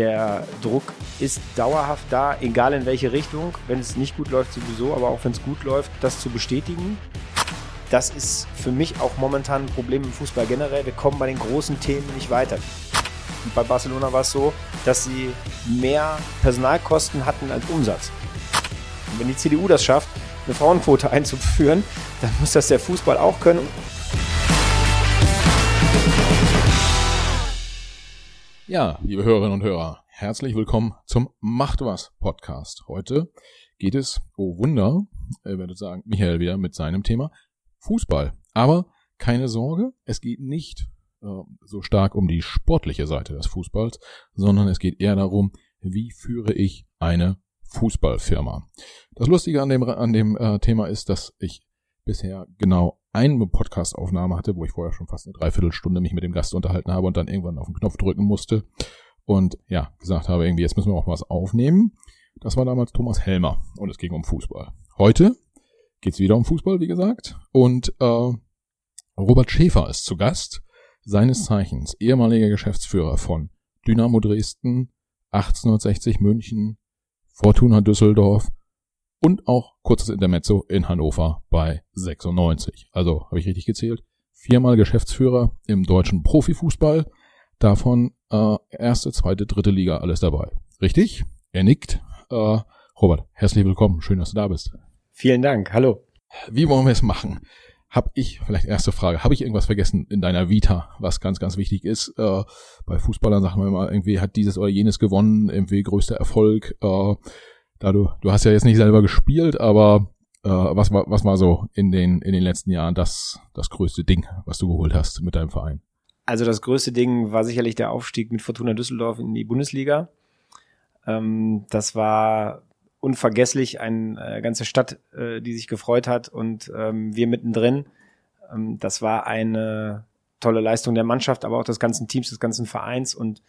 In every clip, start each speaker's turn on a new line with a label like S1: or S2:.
S1: der Druck ist dauerhaft da, egal in welche Richtung. Wenn es nicht gut läuft, sowieso, aber auch wenn es gut läuft, das zu bestätigen. Das ist für mich auch momentan ein Problem im Fußball generell. Wir kommen bei den großen Themen nicht weiter. Und bei Barcelona war es so, dass sie mehr Personalkosten hatten als Umsatz. Und wenn die CDU das schafft, eine Frauenquote einzuführen, dann muss das der Fußball auch können.
S2: Ja, liebe Hörerinnen und Hörer, herzlich willkommen zum Macht was Podcast. Heute geht es, oh Wunder, ihr werdet sagen, Michael wieder mit seinem Thema Fußball. Aber keine Sorge, es geht nicht äh, so stark um die sportliche Seite des Fußballs, sondern es geht eher darum, wie führe ich eine Fußballfirma. Das Lustige an dem, an dem äh, Thema ist, dass ich bisher genau eine Podcast-Aufnahme hatte, wo ich vorher schon fast eine Dreiviertelstunde mich mit dem Gast unterhalten habe und dann irgendwann auf den Knopf drücken musste und ja, gesagt habe, irgendwie, jetzt müssen wir auch was aufnehmen. Das war damals Thomas Helmer und es ging um Fußball. Heute geht's wieder um Fußball, wie gesagt. Und äh, Robert Schäfer ist zu Gast, seines Zeichens ehemaliger Geschäftsführer von Dynamo Dresden, 1860 München, Fortuna Düsseldorf und auch kurzes Intermezzo in Hannover bei 96. Also habe ich richtig gezählt. Viermal Geschäftsführer im deutschen Profifußball, davon äh, erste, zweite, dritte Liga alles dabei. Richtig? Er nickt. Äh, Robert, herzlich willkommen. Schön, dass du da bist.
S1: Vielen Dank. Hallo.
S2: Wie wollen wir es machen? Hab ich, vielleicht erste Frage, habe ich irgendwas vergessen in deiner Vita, was ganz, ganz wichtig ist? Äh, bei Fußballern sagen wir immer, irgendwie hat dieses oder jenes gewonnen, irgendwie größter Erfolg. Äh, da du, du hast ja jetzt nicht selber gespielt, aber äh, was war, was war so in den, in den letzten Jahren das, das größte Ding, was du geholt hast mit deinem Verein?
S1: Also das größte Ding war sicherlich der Aufstieg mit Fortuna Düsseldorf in die Bundesliga. Ähm, das war unvergesslich, eine äh, ganze Stadt, äh, die sich gefreut hat und ähm, wir mittendrin. Ähm, das war eine tolle Leistung der Mannschaft, aber auch des ganzen Teams, des ganzen Vereins und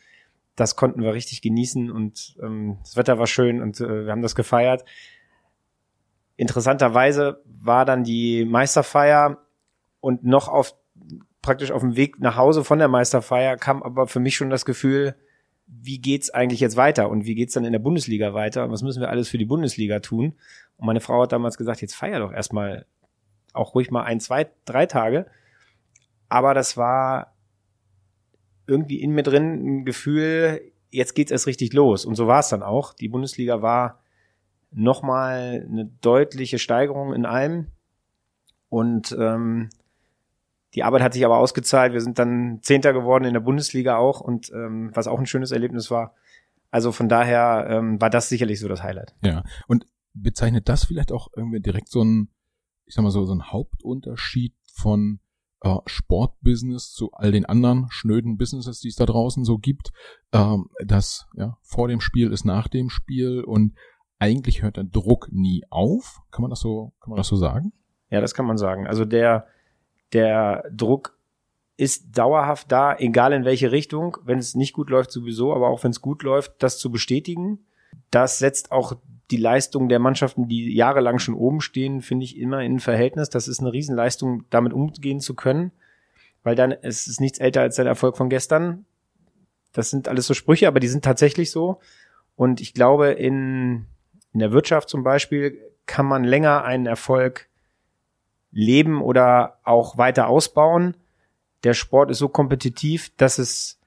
S1: das konnten wir richtig genießen und ähm, das Wetter war schön und äh, wir haben das gefeiert. Interessanterweise war dann die Meisterfeier und noch auf praktisch auf dem Weg nach Hause von der Meisterfeier kam aber für mich schon das Gefühl, wie geht's eigentlich jetzt weiter und wie geht's dann in der Bundesliga weiter und was müssen wir alles für die Bundesliga tun? Und meine Frau hat damals gesagt, jetzt feier doch erstmal auch ruhig mal ein, zwei, drei Tage. Aber das war irgendwie in mir drin ein Gefühl, jetzt geht's erst richtig los. Und so war es dann auch. Die Bundesliga war nochmal eine deutliche Steigerung in allem. Und ähm, die Arbeit hat sich aber ausgezahlt. Wir sind dann Zehnter geworden in der Bundesliga auch und ähm, was auch ein schönes Erlebnis war. Also von daher ähm, war das sicherlich so das Highlight.
S2: Ja, und bezeichnet das vielleicht auch irgendwie direkt so ein, ich sag mal so, so ein Hauptunterschied von äh, Sportbusiness zu all den anderen schnöden Businesses, die es da draußen so gibt, ähm, dass ja vor dem Spiel ist nach dem Spiel und eigentlich hört der Druck nie auf. Kann man das so, kann man das so sagen?
S1: Ja, das kann man sagen. Also der der Druck ist dauerhaft da, egal in welche Richtung. Wenn es nicht gut läuft, sowieso, aber auch wenn es gut läuft, das zu bestätigen. Das setzt auch die Leistung der Mannschaften, die jahrelang schon oben stehen, finde ich immer in Verhältnis. Das ist eine Riesenleistung, damit umgehen zu können, weil dann es ist nichts älter als der Erfolg von gestern. Das sind alles so Sprüche, aber die sind tatsächlich so. Und ich glaube, in, in der Wirtschaft zum Beispiel kann man länger einen Erfolg leben oder auch weiter ausbauen. Der Sport ist so kompetitiv, dass es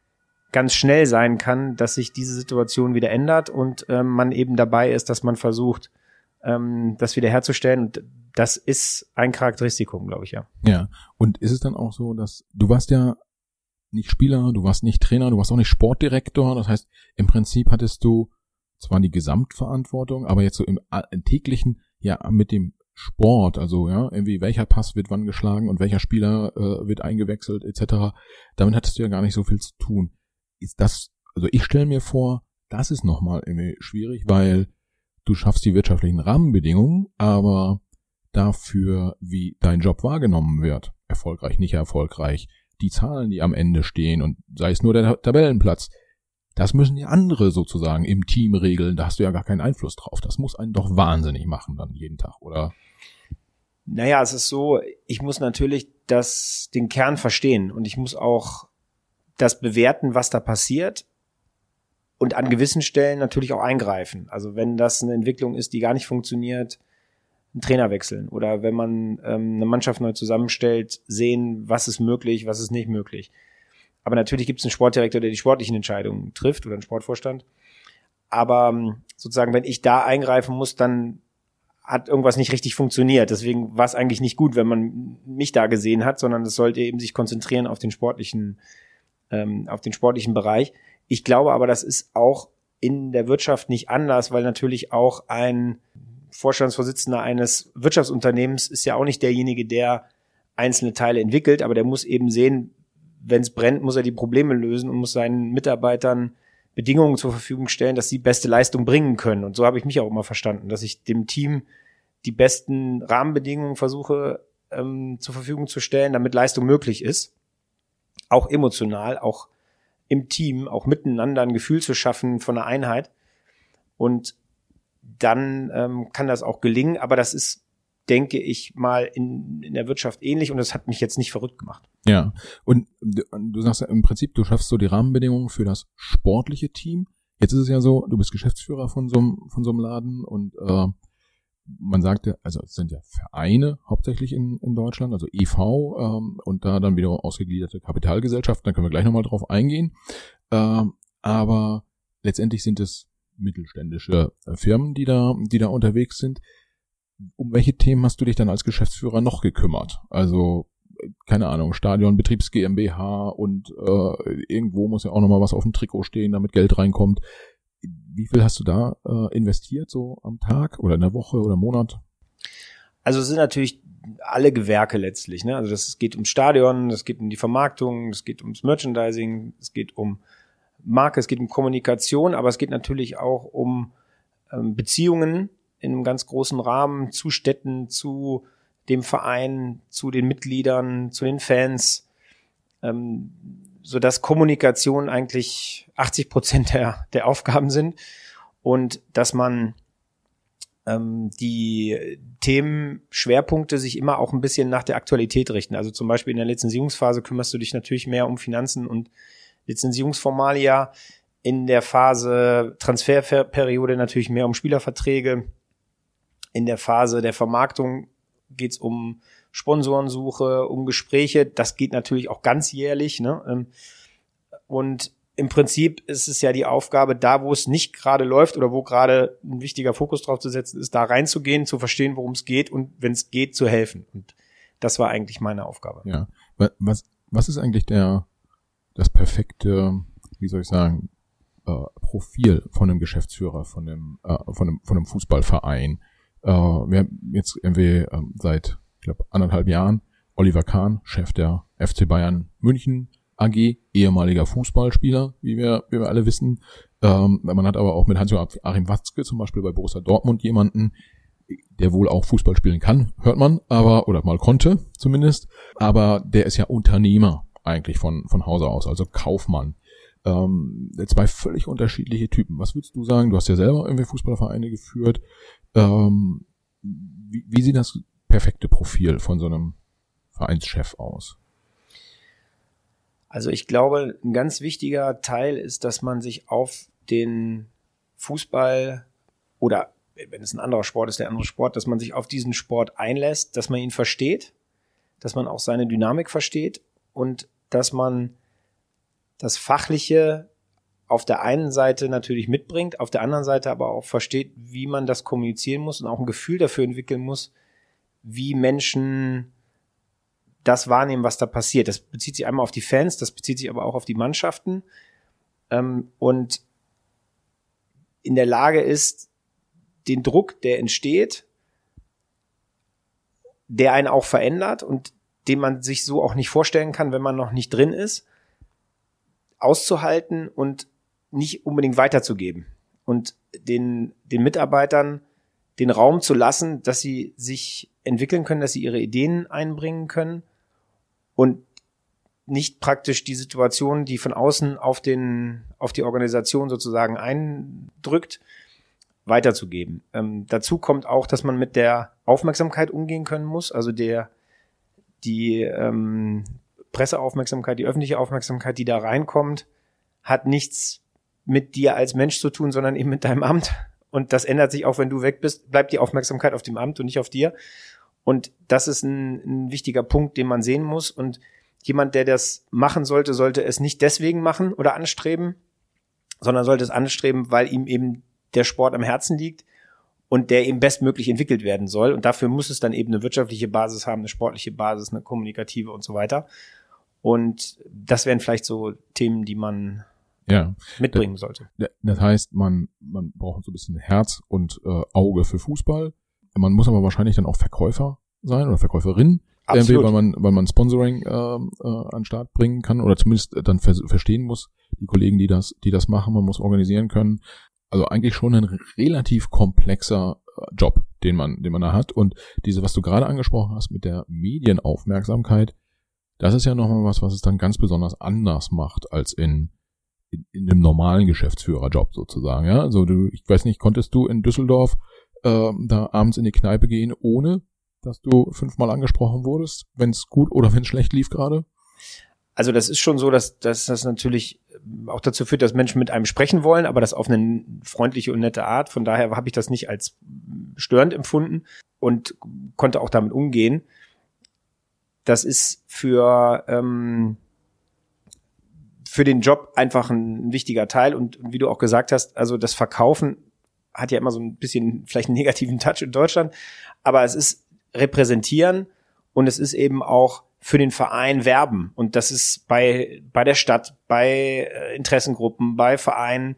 S1: ganz schnell sein kann, dass sich diese Situation wieder ändert und ähm, man eben dabei ist, dass man versucht, ähm, das wiederherzustellen. Und das ist ein Charakteristikum, glaube ich, ja.
S2: Ja. Und ist es dann auch so, dass du warst ja nicht Spieler, du warst nicht Trainer, du warst auch nicht Sportdirektor. Das heißt, im Prinzip hattest du zwar die Gesamtverantwortung, aber jetzt so im, täglichen ja mit dem Sport, also ja, irgendwie welcher Pass wird wann geschlagen und welcher Spieler äh, wird eingewechselt etc. Damit hattest du ja gar nicht so viel zu tun. Ist das, also ich stelle mir vor, das ist nochmal irgendwie schwierig, weil du schaffst die wirtschaftlichen Rahmenbedingungen, aber dafür, wie dein Job wahrgenommen wird, erfolgreich, nicht erfolgreich, die Zahlen, die am Ende stehen und sei es nur der Tabellenplatz, das müssen die andere sozusagen im Team regeln. Da hast du ja gar keinen Einfluss drauf. Das muss einen doch wahnsinnig machen dann jeden Tag, oder?
S1: Naja, es ist so, ich muss natürlich das, den Kern verstehen und ich muss auch das bewerten, was da passiert. und an gewissen Stellen natürlich auch eingreifen. Also wenn das eine Entwicklung ist, die gar nicht funktioniert, einen Trainer wechseln oder wenn man ähm, eine Mannschaft neu zusammenstellt, sehen, was ist möglich, was ist nicht möglich. Aber natürlich gibt es einen Sportdirektor, der die sportlichen Entscheidungen trifft oder einen Sportvorstand. Aber ähm, sozusagen, wenn ich da eingreifen muss, dann hat irgendwas nicht richtig funktioniert. Deswegen war es eigentlich nicht gut, wenn man mich da gesehen hat, sondern es sollte eben sich konzentrieren auf den sportlichen, ähm, auf den sportlichen Bereich. Ich glaube aber, das ist auch in der Wirtschaft nicht anders, weil natürlich auch ein Vorstandsvorsitzender eines Wirtschaftsunternehmens ist ja auch nicht derjenige, der einzelne Teile entwickelt, aber der muss eben sehen, wenn es brennt, muss er die Probleme lösen und muss seinen Mitarbeitern Bedingungen zur Verfügung stellen, dass sie beste Leistung bringen können. Und so habe ich mich auch immer verstanden, dass ich dem Team die besten Rahmenbedingungen versuche ähm, zur Verfügung zu stellen, damit Leistung möglich ist. Auch emotional, auch im Team, auch miteinander ein Gefühl zu schaffen von einer Einheit. Und dann ähm, kann das auch gelingen, aber das ist denke ich mal, in, in der Wirtschaft ähnlich und das hat mich jetzt nicht verrückt gemacht.
S2: Ja, und du, sagst ja im Prinzip, du schaffst so die Rahmenbedingungen für das sportliche Team. Jetzt ist es ja so, du bist Geschäftsführer von so einem, von so einem Laden und äh, man sagte, also es sind ja Vereine hauptsächlich in, in Deutschland, also EV ähm, und da dann wieder ausgegliederte Kapitalgesellschaften, da können wir gleich nochmal drauf eingehen. Ähm, aber letztendlich sind es mittelständische äh, Firmen, die da, die da unterwegs sind um welche Themen hast du dich dann als Geschäftsführer noch gekümmert? Also keine Ahnung, Stadion, Betriebs GmbH und äh, irgendwo muss ja auch nochmal was auf dem Trikot stehen, damit Geld reinkommt. Wie viel hast du da äh, investiert, so am Tag oder in der Woche oder Monat?
S1: Also es sind natürlich alle Gewerke letztlich. Ne? Also das, geht ums Stadion, es geht um die Vermarktung, es geht ums Merchandising, es geht um Marke, es geht um Kommunikation, aber es geht natürlich auch um ähm, Beziehungen in einem ganz großen Rahmen zu Städten, zu dem Verein, zu den Mitgliedern, zu den Fans, ähm, so dass Kommunikation eigentlich 80 Prozent der, der Aufgaben sind und dass man ähm, die Themenschwerpunkte sich immer auch ein bisschen nach der Aktualität richten. Also zum Beispiel in der Lizenzierungsphase kümmerst du dich natürlich mehr um Finanzen und Lizenzierungsformalia. In der Phase Transferperiode natürlich mehr um Spielerverträge in der Phase der Vermarktung geht es um Sponsorensuche, um Gespräche. Das geht natürlich auch ganz jährlich. Ne? Ähm, und im Prinzip ist es ja die Aufgabe, da wo es nicht gerade läuft oder wo gerade ein wichtiger Fokus drauf zu setzen ist, da reinzugehen, zu verstehen, worum es geht und wenn es geht, zu helfen. Und das war eigentlich meine Aufgabe.
S2: Ja. Was, was ist eigentlich der, das perfekte, wie soll ich sagen, äh, Profil von einem Geschäftsführer, von einem, äh, von einem, von einem Fußballverein? Äh, wir haben jetzt irgendwie ähm, seit, glaube, anderthalb Jahren Oliver Kahn, Chef der FC Bayern München AG, ehemaliger Fußballspieler, wie wir, wie wir alle wissen. Ähm, man hat aber auch mit Hans-Joachim Watzke zum Beispiel bei Borussia Dortmund jemanden, der wohl auch Fußball spielen kann, hört man, aber, oder mal konnte zumindest, aber der ist ja Unternehmer eigentlich von, von Hause aus, also Kaufmann. Ähm, zwei völlig unterschiedliche Typen. Was würdest du sagen? Du hast ja selber irgendwie Fußballvereine geführt. Ähm, wie, wie sieht das perfekte Profil von so einem Vereinschef aus?
S1: Also ich glaube, ein ganz wichtiger Teil ist, dass man sich auf den Fußball oder wenn es ein anderer Sport ist, der andere Sport, dass man sich auf diesen Sport einlässt, dass man ihn versteht, dass man auch seine Dynamik versteht und dass man das Fachliche auf der einen Seite natürlich mitbringt, auf der anderen Seite aber auch versteht, wie man das kommunizieren muss und auch ein Gefühl dafür entwickeln muss, wie Menschen das wahrnehmen, was da passiert. Das bezieht sich einmal auf die Fans, das bezieht sich aber auch auf die Mannschaften ähm, und in der Lage ist, den Druck, der entsteht, der einen auch verändert und den man sich so auch nicht vorstellen kann, wenn man noch nicht drin ist, auszuhalten und nicht unbedingt weiterzugeben und den, den Mitarbeitern den Raum zu lassen, dass sie sich entwickeln können, dass sie ihre Ideen einbringen können und nicht praktisch die Situation, die von außen auf den, auf die Organisation sozusagen eindrückt, weiterzugeben. Ähm, dazu kommt auch, dass man mit der Aufmerksamkeit umgehen können muss, also der, die ähm, Presseaufmerksamkeit, die öffentliche Aufmerksamkeit, die da reinkommt, hat nichts mit dir als Mensch zu tun, sondern eben mit deinem Amt. Und das ändert sich auch, wenn du weg bist, bleibt die Aufmerksamkeit auf dem Amt und nicht auf dir. Und das ist ein, ein wichtiger Punkt, den man sehen muss. Und jemand, der das machen sollte, sollte es nicht deswegen machen oder anstreben, sondern sollte es anstreben, weil ihm eben der Sport am Herzen liegt und der eben bestmöglich entwickelt werden soll. Und dafür muss es dann eben eine wirtschaftliche Basis haben, eine sportliche Basis, eine kommunikative und so weiter. Und das wären vielleicht so Themen, die man ja. mitbringen sollte.
S2: Das heißt, man, man braucht so ein bisschen Herz und äh, Auge für Fußball. Man muss aber wahrscheinlich dann auch Verkäufer sein oder Verkäuferin. Absolut. weil man, weil man Sponsoring äh, äh, an Start bringen kann oder zumindest dann ver verstehen muss, die Kollegen, die das, die das machen, man muss organisieren können. Also eigentlich schon ein relativ komplexer äh, Job, den man, den man da hat. Und diese, was du gerade angesprochen hast mit der Medienaufmerksamkeit, das ist ja nochmal was, was es dann ganz besonders anders macht als in, in, in einem normalen Geschäftsführerjob sozusagen. Ja, also du, ich weiß nicht, konntest du in Düsseldorf äh, da abends in die Kneipe gehen, ohne dass du fünfmal angesprochen wurdest, wenn es gut oder wenn es schlecht lief gerade?
S1: Also das ist schon so, dass, dass das natürlich auch dazu führt, dass Menschen mit einem sprechen wollen, aber das auf eine freundliche und nette Art. Von daher habe ich das nicht als störend empfunden und konnte auch damit umgehen. Das ist für ähm, für den Job einfach ein, wichtiger Teil und wie du auch gesagt hast, also das Verkaufen hat ja immer so ein bisschen vielleicht einen negativen Touch in Deutschland, aber es ist repräsentieren und es ist eben auch für den Verein werben. Und das ist bei, bei der Stadt, bei äh, Interessengruppen, bei Vereinen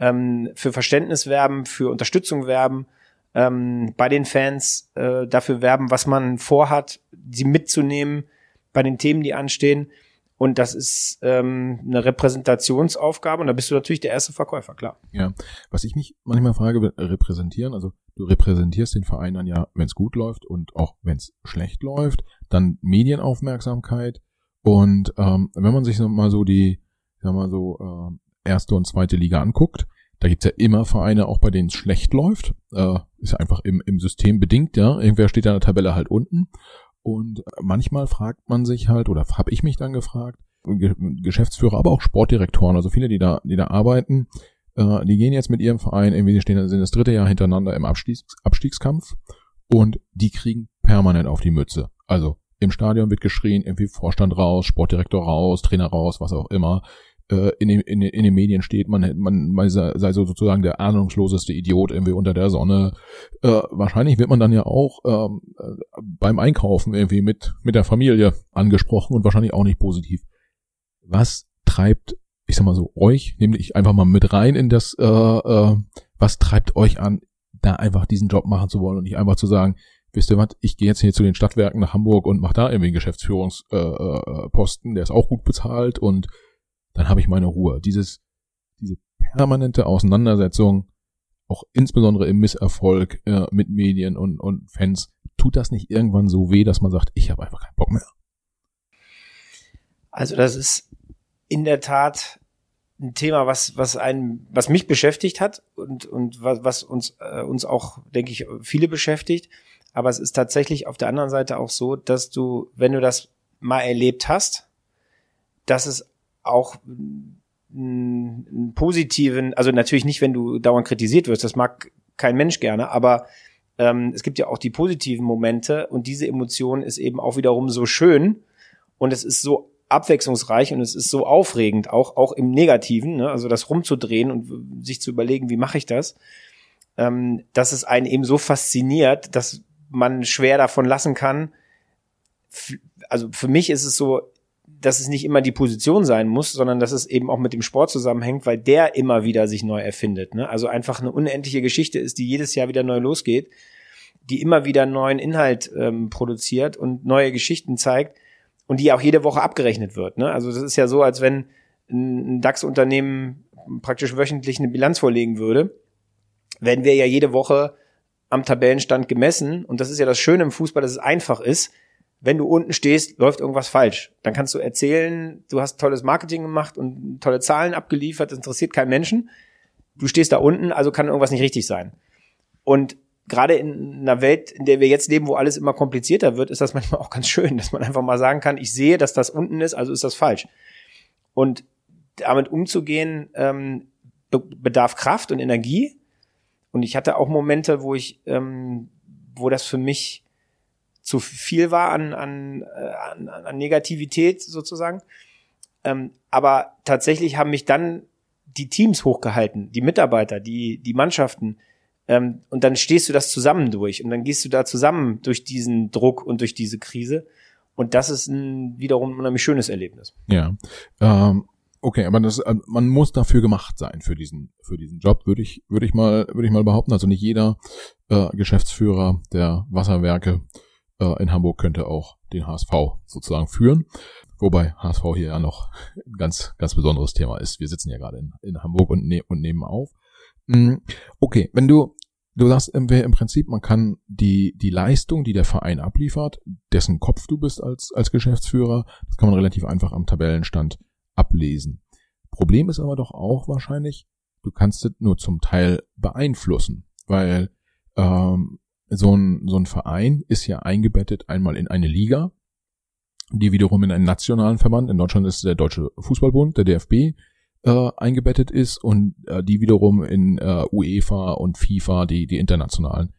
S1: ähm, für Verständnis werben, für Unterstützung werben, ähm, bei den Fans äh, dafür werben, was man vorhat, sie mitzunehmen bei den Themen, die anstehen. Und das ist ähm, eine Repräsentationsaufgabe und da bist du natürlich der erste Verkäufer, klar.
S2: Ja, was ich mich manchmal frage, repräsentieren, also du repräsentierst den Verein dann ja, wenn es gut läuft und auch wenn es schlecht läuft, dann Medienaufmerksamkeit und ähm, wenn man sich mal so die, sag mal so, äh, erste und zweite Liga anguckt, da gibt's ja immer Vereine, auch bei denen es schlecht läuft. Äh, ist ja einfach im, im System bedingt, ja. Irgendwer steht da in der Tabelle halt unten. Und manchmal fragt man sich halt, oder habe ich mich dann gefragt, Geschäftsführer, aber auch Sportdirektoren, also viele, die da, die da arbeiten, äh, die gehen jetzt mit ihrem Verein, irgendwie die stehen, sind das dritte Jahr hintereinander im Abstiegs, Abstiegskampf und die kriegen permanent auf die Mütze. Also im Stadion wird geschrien, irgendwie Vorstand raus, Sportdirektor raus, Trainer raus, was auch immer äh, in, den, in, in den Medien steht, man, man, man sei, so sozusagen der ahnungsloseste Idiot irgendwie unter der Sonne. Äh, wahrscheinlich wird man dann ja auch ähm, äh, beim Einkaufen irgendwie mit, mit der Familie angesprochen und wahrscheinlich auch nicht positiv. Was treibt, ich sag mal so, euch, nehme ich einfach mal mit rein in das, äh, äh, was treibt euch an, da einfach diesen Job machen zu wollen und nicht einfach zu sagen, wisst ihr was, ich gehe jetzt hier zu den Stadtwerken nach Hamburg und mache da irgendwie einen Geschäftsführungsposten, äh, äh, der ist auch gut bezahlt und dann habe ich meine Ruhe. Dieses, diese permanente Auseinandersetzung, auch insbesondere im Misserfolg äh, mit Medien und, und Fans, tut das nicht irgendwann so weh, dass man sagt, ich habe einfach keinen Bock mehr?
S1: Also das ist in der Tat ein Thema, was was einen, was mich beschäftigt hat und und was, was uns äh, uns auch, denke ich, viele beschäftigt. Aber es ist tatsächlich auf der anderen Seite auch so, dass du, wenn du das mal erlebt hast, dass es auch einen positiven, also natürlich nicht, wenn du dauernd kritisiert wirst, das mag kein Mensch gerne, aber ähm, es gibt ja auch die positiven Momente und diese Emotion ist eben auch wiederum so schön und es ist so abwechslungsreich und es ist so aufregend, auch, auch im Negativen, ne? also das rumzudrehen und sich zu überlegen, wie mache ich das, ähm, dass es einen eben so fasziniert, dass man schwer davon lassen kann. Also für mich ist es so, dass es nicht immer die Position sein muss, sondern dass es eben auch mit dem Sport zusammenhängt, weil der immer wieder sich neu erfindet. Ne? Also einfach eine unendliche Geschichte ist, die jedes Jahr wieder neu losgeht, die immer wieder neuen Inhalt ähm, produziert und neue Geschichten zeigt und die auch jede Woche abgerechnet wird. Ne? Also das ist ja so, als wenn ein DAX-Unternehmen praktisch wöchentlich eine Bilanz vorlegen würde, werden wir ja jede Woche am Tabellenstand gemessen. Und das ist ja das Schöne im Fußball, dass es einfach ist wenn du unten stehst, läuft irgendwas falsch. Dann kannst du erzählen, du hast tolles Marketing gemacht und tolle Zahlen abgeliefert, das interessiert keinen Menschen. Du stehst da unten, also kann irgendwas nicht richtig sein. Und gerade in einer Welt, in der wir jetzt leben, wo alles immer komplizierter wird, ist das manchmal auch ganz schön, dass man einfach mal sagen kann, ich sehe, dass das unten ist, also ist das falsch. Und damit umzugehen, ähm, bedarf Kraft und Energie. Und ich hatte auch Momente, wo ich, ähm, wo das für mich zu viel war an, an, äh, an, an Negativität sozusagen. Ähm, aber tatsächlich haben mich dann die Teams hochgehalten, die Mitarbeiter, die, die Mannschaften. Ähm, und dann stehst du das zusammen durch und dann gehst du da zusammen durch diesen Druck und durch diese Krise. Und das ist ein wiederum ein unheimlich schönes Erlebnis.
S2: Ja. Ähm, okay, aber das, äh, man muss dafür gemacht sein für diesen, für diesen Job, würde ich, würde ich mal, würde ich mal behaupten. Also nicht jeder äh, Geschäftsführer der Wasserwerke äh, in Hamburg könnte auch den HSV sozusagen führen. Wobei HSV hier ja noch ein ganz, ganz besonderes Thema ist. Wir sitzen ja gerade in, in Hamburg und, ne und nehmen auf. Mm, okay, wenn du, du sagst im, Prinzip, man kann die, die Leistung, die der Verein abliefert, dessen Kopf du bist als, als Geschäftsführer, das kann man relativ einfach am Tabellenstand ablesen. Problem ist aber doch auch wahrscheinlich, du kannst es nur zum Teil beeinflussen, weil ähm, so ein, so ein Verein ist ja eingebettet einmal in eine Liga, die wiederum in einen nationalen Verband, in Deutschland ist der Deutsche Fußballbund, der DFB, äh, eingebettet ist und äh, die wiederum in äh, UEFA und FIFA, die, die internationalen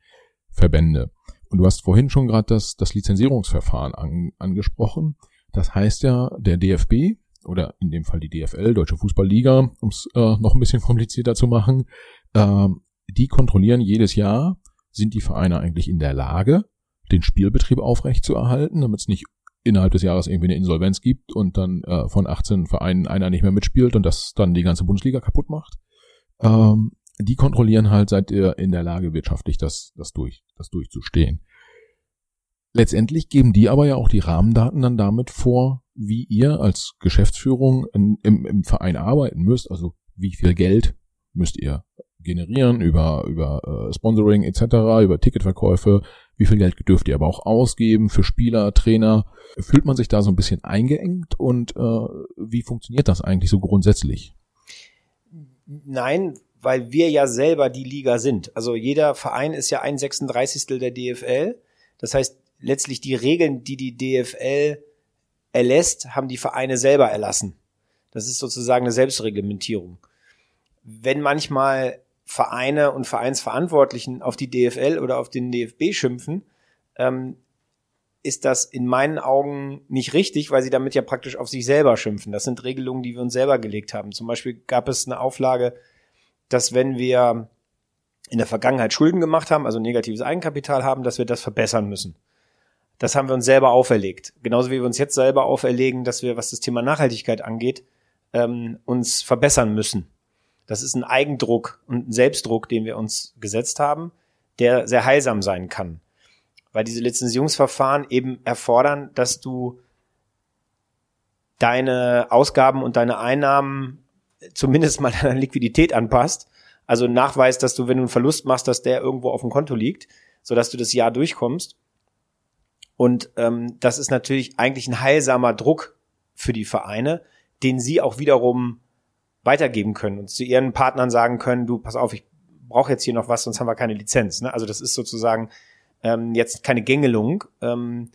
S2: Verbände. Und du hast vorhin schon gerade das, das Lizenzierungsverfahren an, angesprochen. Das heißt ja, der DFB oder in dem Fall die DFL, Deutsche Fußballliga, um es äh, noch ein bisschen komplizierter zu machen, äh, die kontrollieren jedes Jahr, sind die Vereine eigentlich in der Lage, den Spielbetrieb aufrechtzuerhalten, damit es nicht innerhalb des Jahres irgendwie eine Insolvenz gibt und dann äh, von 18 Vereinen einer nicht mehr mitspielt und das dann die ganze Bundesliga kaputt macht. Ähm, die kontrollieren halt, seid ihr in der Lage, wirtschaftlich das, das, durch, das durchzustehen. Letztendlich geben die aber ja auch die Rahmendaten dann damit vor, wie ihr als Geschäftsführung in, im, im Verein arbeiten müsst, also wie viel Geld müsst ihr generieren über, über äh, Sponsoring etc., über Ticketverkäufe, wie viel Geld dürft ihr aber auch ausgeben für Spieler, Trainer. Fühlt man sich da so ein bisschen eingeengt und äh, wie funktioniert das eigentlich so grundsätzlich?
S1: Nein, weil wir ja selber die Liga sind. Also jeder Verein ist ja ein 36. der DFL. Das heißt, letztlich die Regeln, die die DFL erlässt, haben die Vereine selber erlassen. Das ist sozusagen eine Selbstreglementierung. Wenn manchmal Vereine und Vereinsverantwortlichen auf die DFL oder auf den DFB schimpfen, ähm, ist das in meinen Augen nicht richtig, weil sie damit ja praktisch auf sich selber schimpfen. Das sind Regelungen, die wir uns selber gelegt haben. Zum Beispiel gab es eine Auflage, dass wenn wir in der Vergangenheit Schulden gemacht haben, also negatives Eigenkapital haben, dass wir das verbessern müssen. Das haben wir uns selber auferlegt. Genauso wie wir uns jetzt selber auferlegen, dass wir, was das Thema Nachhaltigkeit angeht, ähm, uns verbessern müssen. Das ist ein Eigendruck und ein Selbstdruck, den wir uns gesetzt haben, der sehr heilsam sein kann. Weil diese Lizenzierungsverfahren eben erfordern, dass du deine Ausgaben und deine Einnahmen zumindest mal deiner Liquidität anpasst. Also nachweist, dass du, wenn du einen Verlust machst, dass der irgendwo auf dem Konto liegt, sodass du das Jahr durchkommst. Und ähm, das ist natürlich eigentlich ein heilsamer Druck für die Vereine, den sie auch wiederum weitergeben können und zu ihren Partnern sagen können, du, pass auf, ich brauche jetzt hier noch was, sonst haben wir keine Lizenz. Ne? Also das ist sozusagen ähm, jetzt keine Gängelung. Ähm,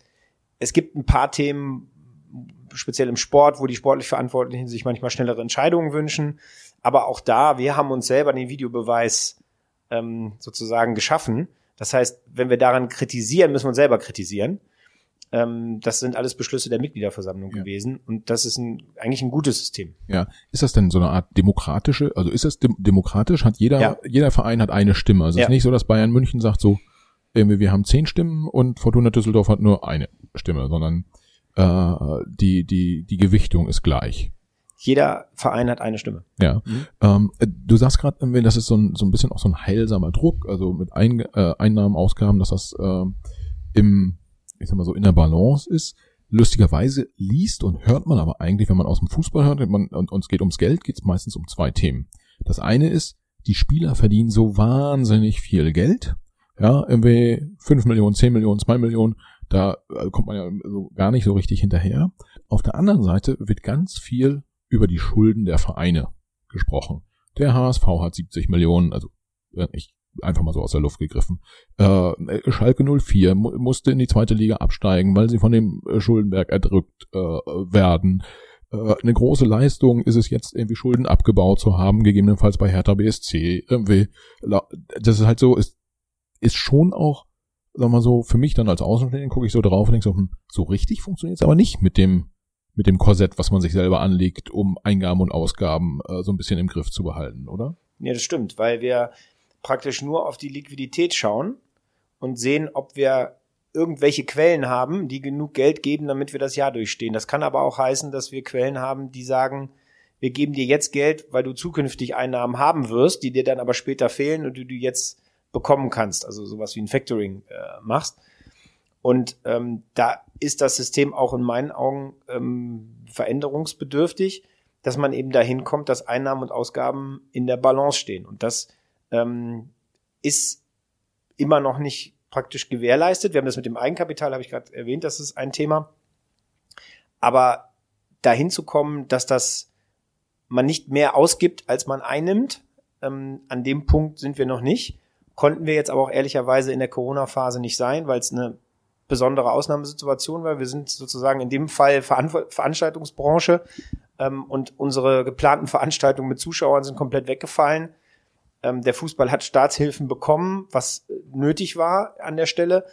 S1: es gibt ein paar Themen, speziell im Sport, wo die sportlich Verantwortlichen sich manchmal schnellere Entscheidungen wünschen. Aber auch da, wir haben uns selber den Videobeweis ähm, sozusagen geschaffen. Das heißt, wenn wir daran kritisieren, müssen wir uns selber kritisieren. Ähm, das sind alles Beschlüsse der Mitgliederversammlung ja. gewesen und das ist ein, eigentlich ein gutes System.
S2: Ja, ist das denn so eine Art demokratische, also ist das dem, demokratisch? Hat jeder, ja. jeder Verein hat eine Stimme. Also ja. es ist nicht so, dass Bayern München sagt so, irgendwie wir haben zehn Stimmen und Fortuna Düsseldorf hat nur eine Stimme, sondern äh, die, die, die Gewichtung ist gleich.
S1: Jeder Verein hat eine Stimme.
S2: Ja. Mhm. Ähm, du sagst gerade, das ist so ein, so ein bisschen auch so ein heilsamer Druck, also mit Ein äh, Einnahmen, Ausgaben, dass das äh, im ich sag mal so, in der Balance ist. Lustigerweise liest und hört man aber eigentlich, wenn man aus dem Fußball hört man, und uns geht ums Geld, geht es meistens um zwei Themen. Das eine ist, die Spieler verdienen so wahnsinnig viel Geld. Ja, irgendwie fünf Millionen, zehn Millionen, zwei Millionen, da äh, kommt man ja so gar nicht so richtig hinterher. Auf der anderen Seite wird ganz viel über die Schulden der Vereine gesprochen. Der HSV hat 70 Millionen, also ich einfach mal so aus der Luft gegriffen. Äh, Schalke 04 mu musste in die zweite Liga absteigen, weil sie von dem äh, Schuldenberg erdrückt äh, werden. äh, eine große Leistung ist es jetzt irgendwie Schulden abgebaut zu haben, gegebenenfalls bei Hertha BSC irgendwie. Das ist halt so, ist, ist schon auch, sag mal so, für mich dann als Außenstehender gucke ich so drauf und denke so, hm, so richtig funktioniert es aber nicht mit dem mit dem Korsett, was man sich selber anlegt, um Eingaben und Ausgaben äh, so ein bisschen im Griff zu behalten, oder?
S1: Ja, das stimmt, weil wir praktisch nur auf die Liquidität schauen und sehen, ob wir irgendwelche Quellen haben, die genug Geld geben, damit wir das Jahr durchstehen. Das kann aber auch heißen, dass wir Quellen haben, die sagen, wir geben dir jetzt Geld, weil du zukünftig Einnahmen haben wirst, die dir dann aber später fehlen und die du jetzt bekommen kannst. Also sowas wie ein Factoring äh, machst. Und ähm, da ist das System auch in meinen Augen ähm, veränderungsbedürftig, dass man eben dahin kommt, dass Einnahmen und Ausgaben in der Balance stehen. Und das ähm, ist immer noch nicht praktisch gewährleistet. Wir haben das mit dem Eigenkapital, habe ich gerade erwähnt, das ist ein Thema. Aber dahin zu kommen, dass das man nicht mehr ausgibt, als man einnimmt, ähm, an dem Punkt sind wir noch nicht. Konnten wir jetzt aber auch ehrlicherweise in der Corona-Phase nicht sein, weil es eine besondere Ausnahmesituation weil Wir sind sozusagen in dem Fall Veran Veranstaltungsbranche ähm, und unsere geplanten Veranstaltungen mit Zuschauern sind komplett weggefallen. Ähm, der Fußball hat Staatshilfen bekommen, was nötig war an der Stelle.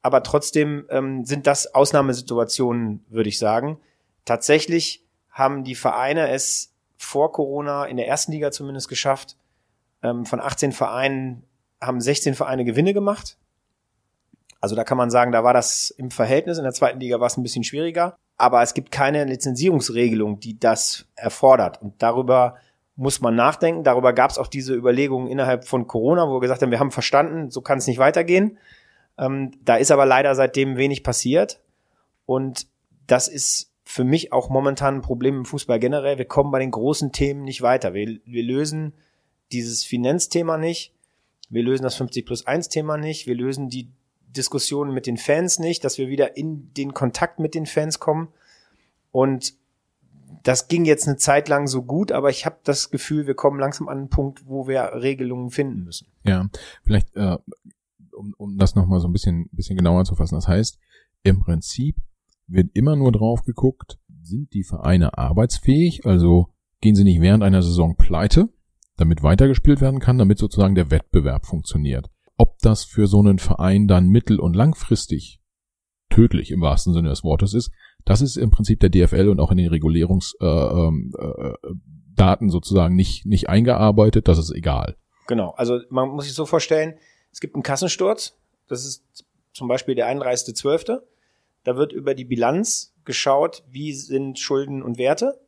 S1: Aber trotzdem ähm, sind das Ausnahmesituationen, würde ich sagen. Tatsächlich haben die Vereine es vor Corona in der ersten Liga zumindest geschafft. Ähm, von 18 Vereinen haben 16 Vereine Gewinne gemacht. Also da kann man sagen, da war das im Verhältnis. In der zweiten Liga war es ein bisschen schwieriger. Aber es gibt keine Lizenzierungsregelung, die das erfordert. Und darüber muss man nachdenken. Darüber gab es auch diese Überlegungen innerhalb von Corona, wo wir gesagt haben, wir haben verstanden, so kann es nicht weitergehen. Ähm, da ist aber leider seitdem wenig passiert. Und das ist für mich auch momentan ein Problem im Fußball generell. Wir kommen bei den großen Themen nicht weiter. Wir, wir lösen dieses Finanzthema nicht. Wir lösen das 50 plus 1 Thema nicht. Wir lösen die Diskussionen mit den Fans nicht, dass wir wieder in den Kontakt mit den Fans kommen. Und das ging jetzt eine Zeit lang so gut, aber ich habe das Gefühl, wir kommen langsam an einen Punkt, wo wir Regelungen finden müssen.
S2: Ja, vielleicht, äh, um, um das nochmal so ein bisschen, bisschen genauer zu fassen. Das heißt, im Prinzip wird immer nur drauf geguckt, sind die Vereine arbeitsfähig, also gehen sie nicht während einer Saison pleite, damit weitergespielt werden kann, damit sozusagen der Wettbewerb funktioniert. Ob das für so einen Verein dann mittel- und langfristig tödlich im wahrsten Sinne des Wortes ist, das ist im Prinzip der DFL und auch in den Regulierungsdaten äh, äh, sozusagen nicht, nicht eingearbeitet, das ist egal.
S1: Genau, also man muss sich so vorstellen, es gibt einen Kassensturz, das ist zum Beispiel der 31.12., da wird über die Bilanz geschaut, wie sind Schulden und Werte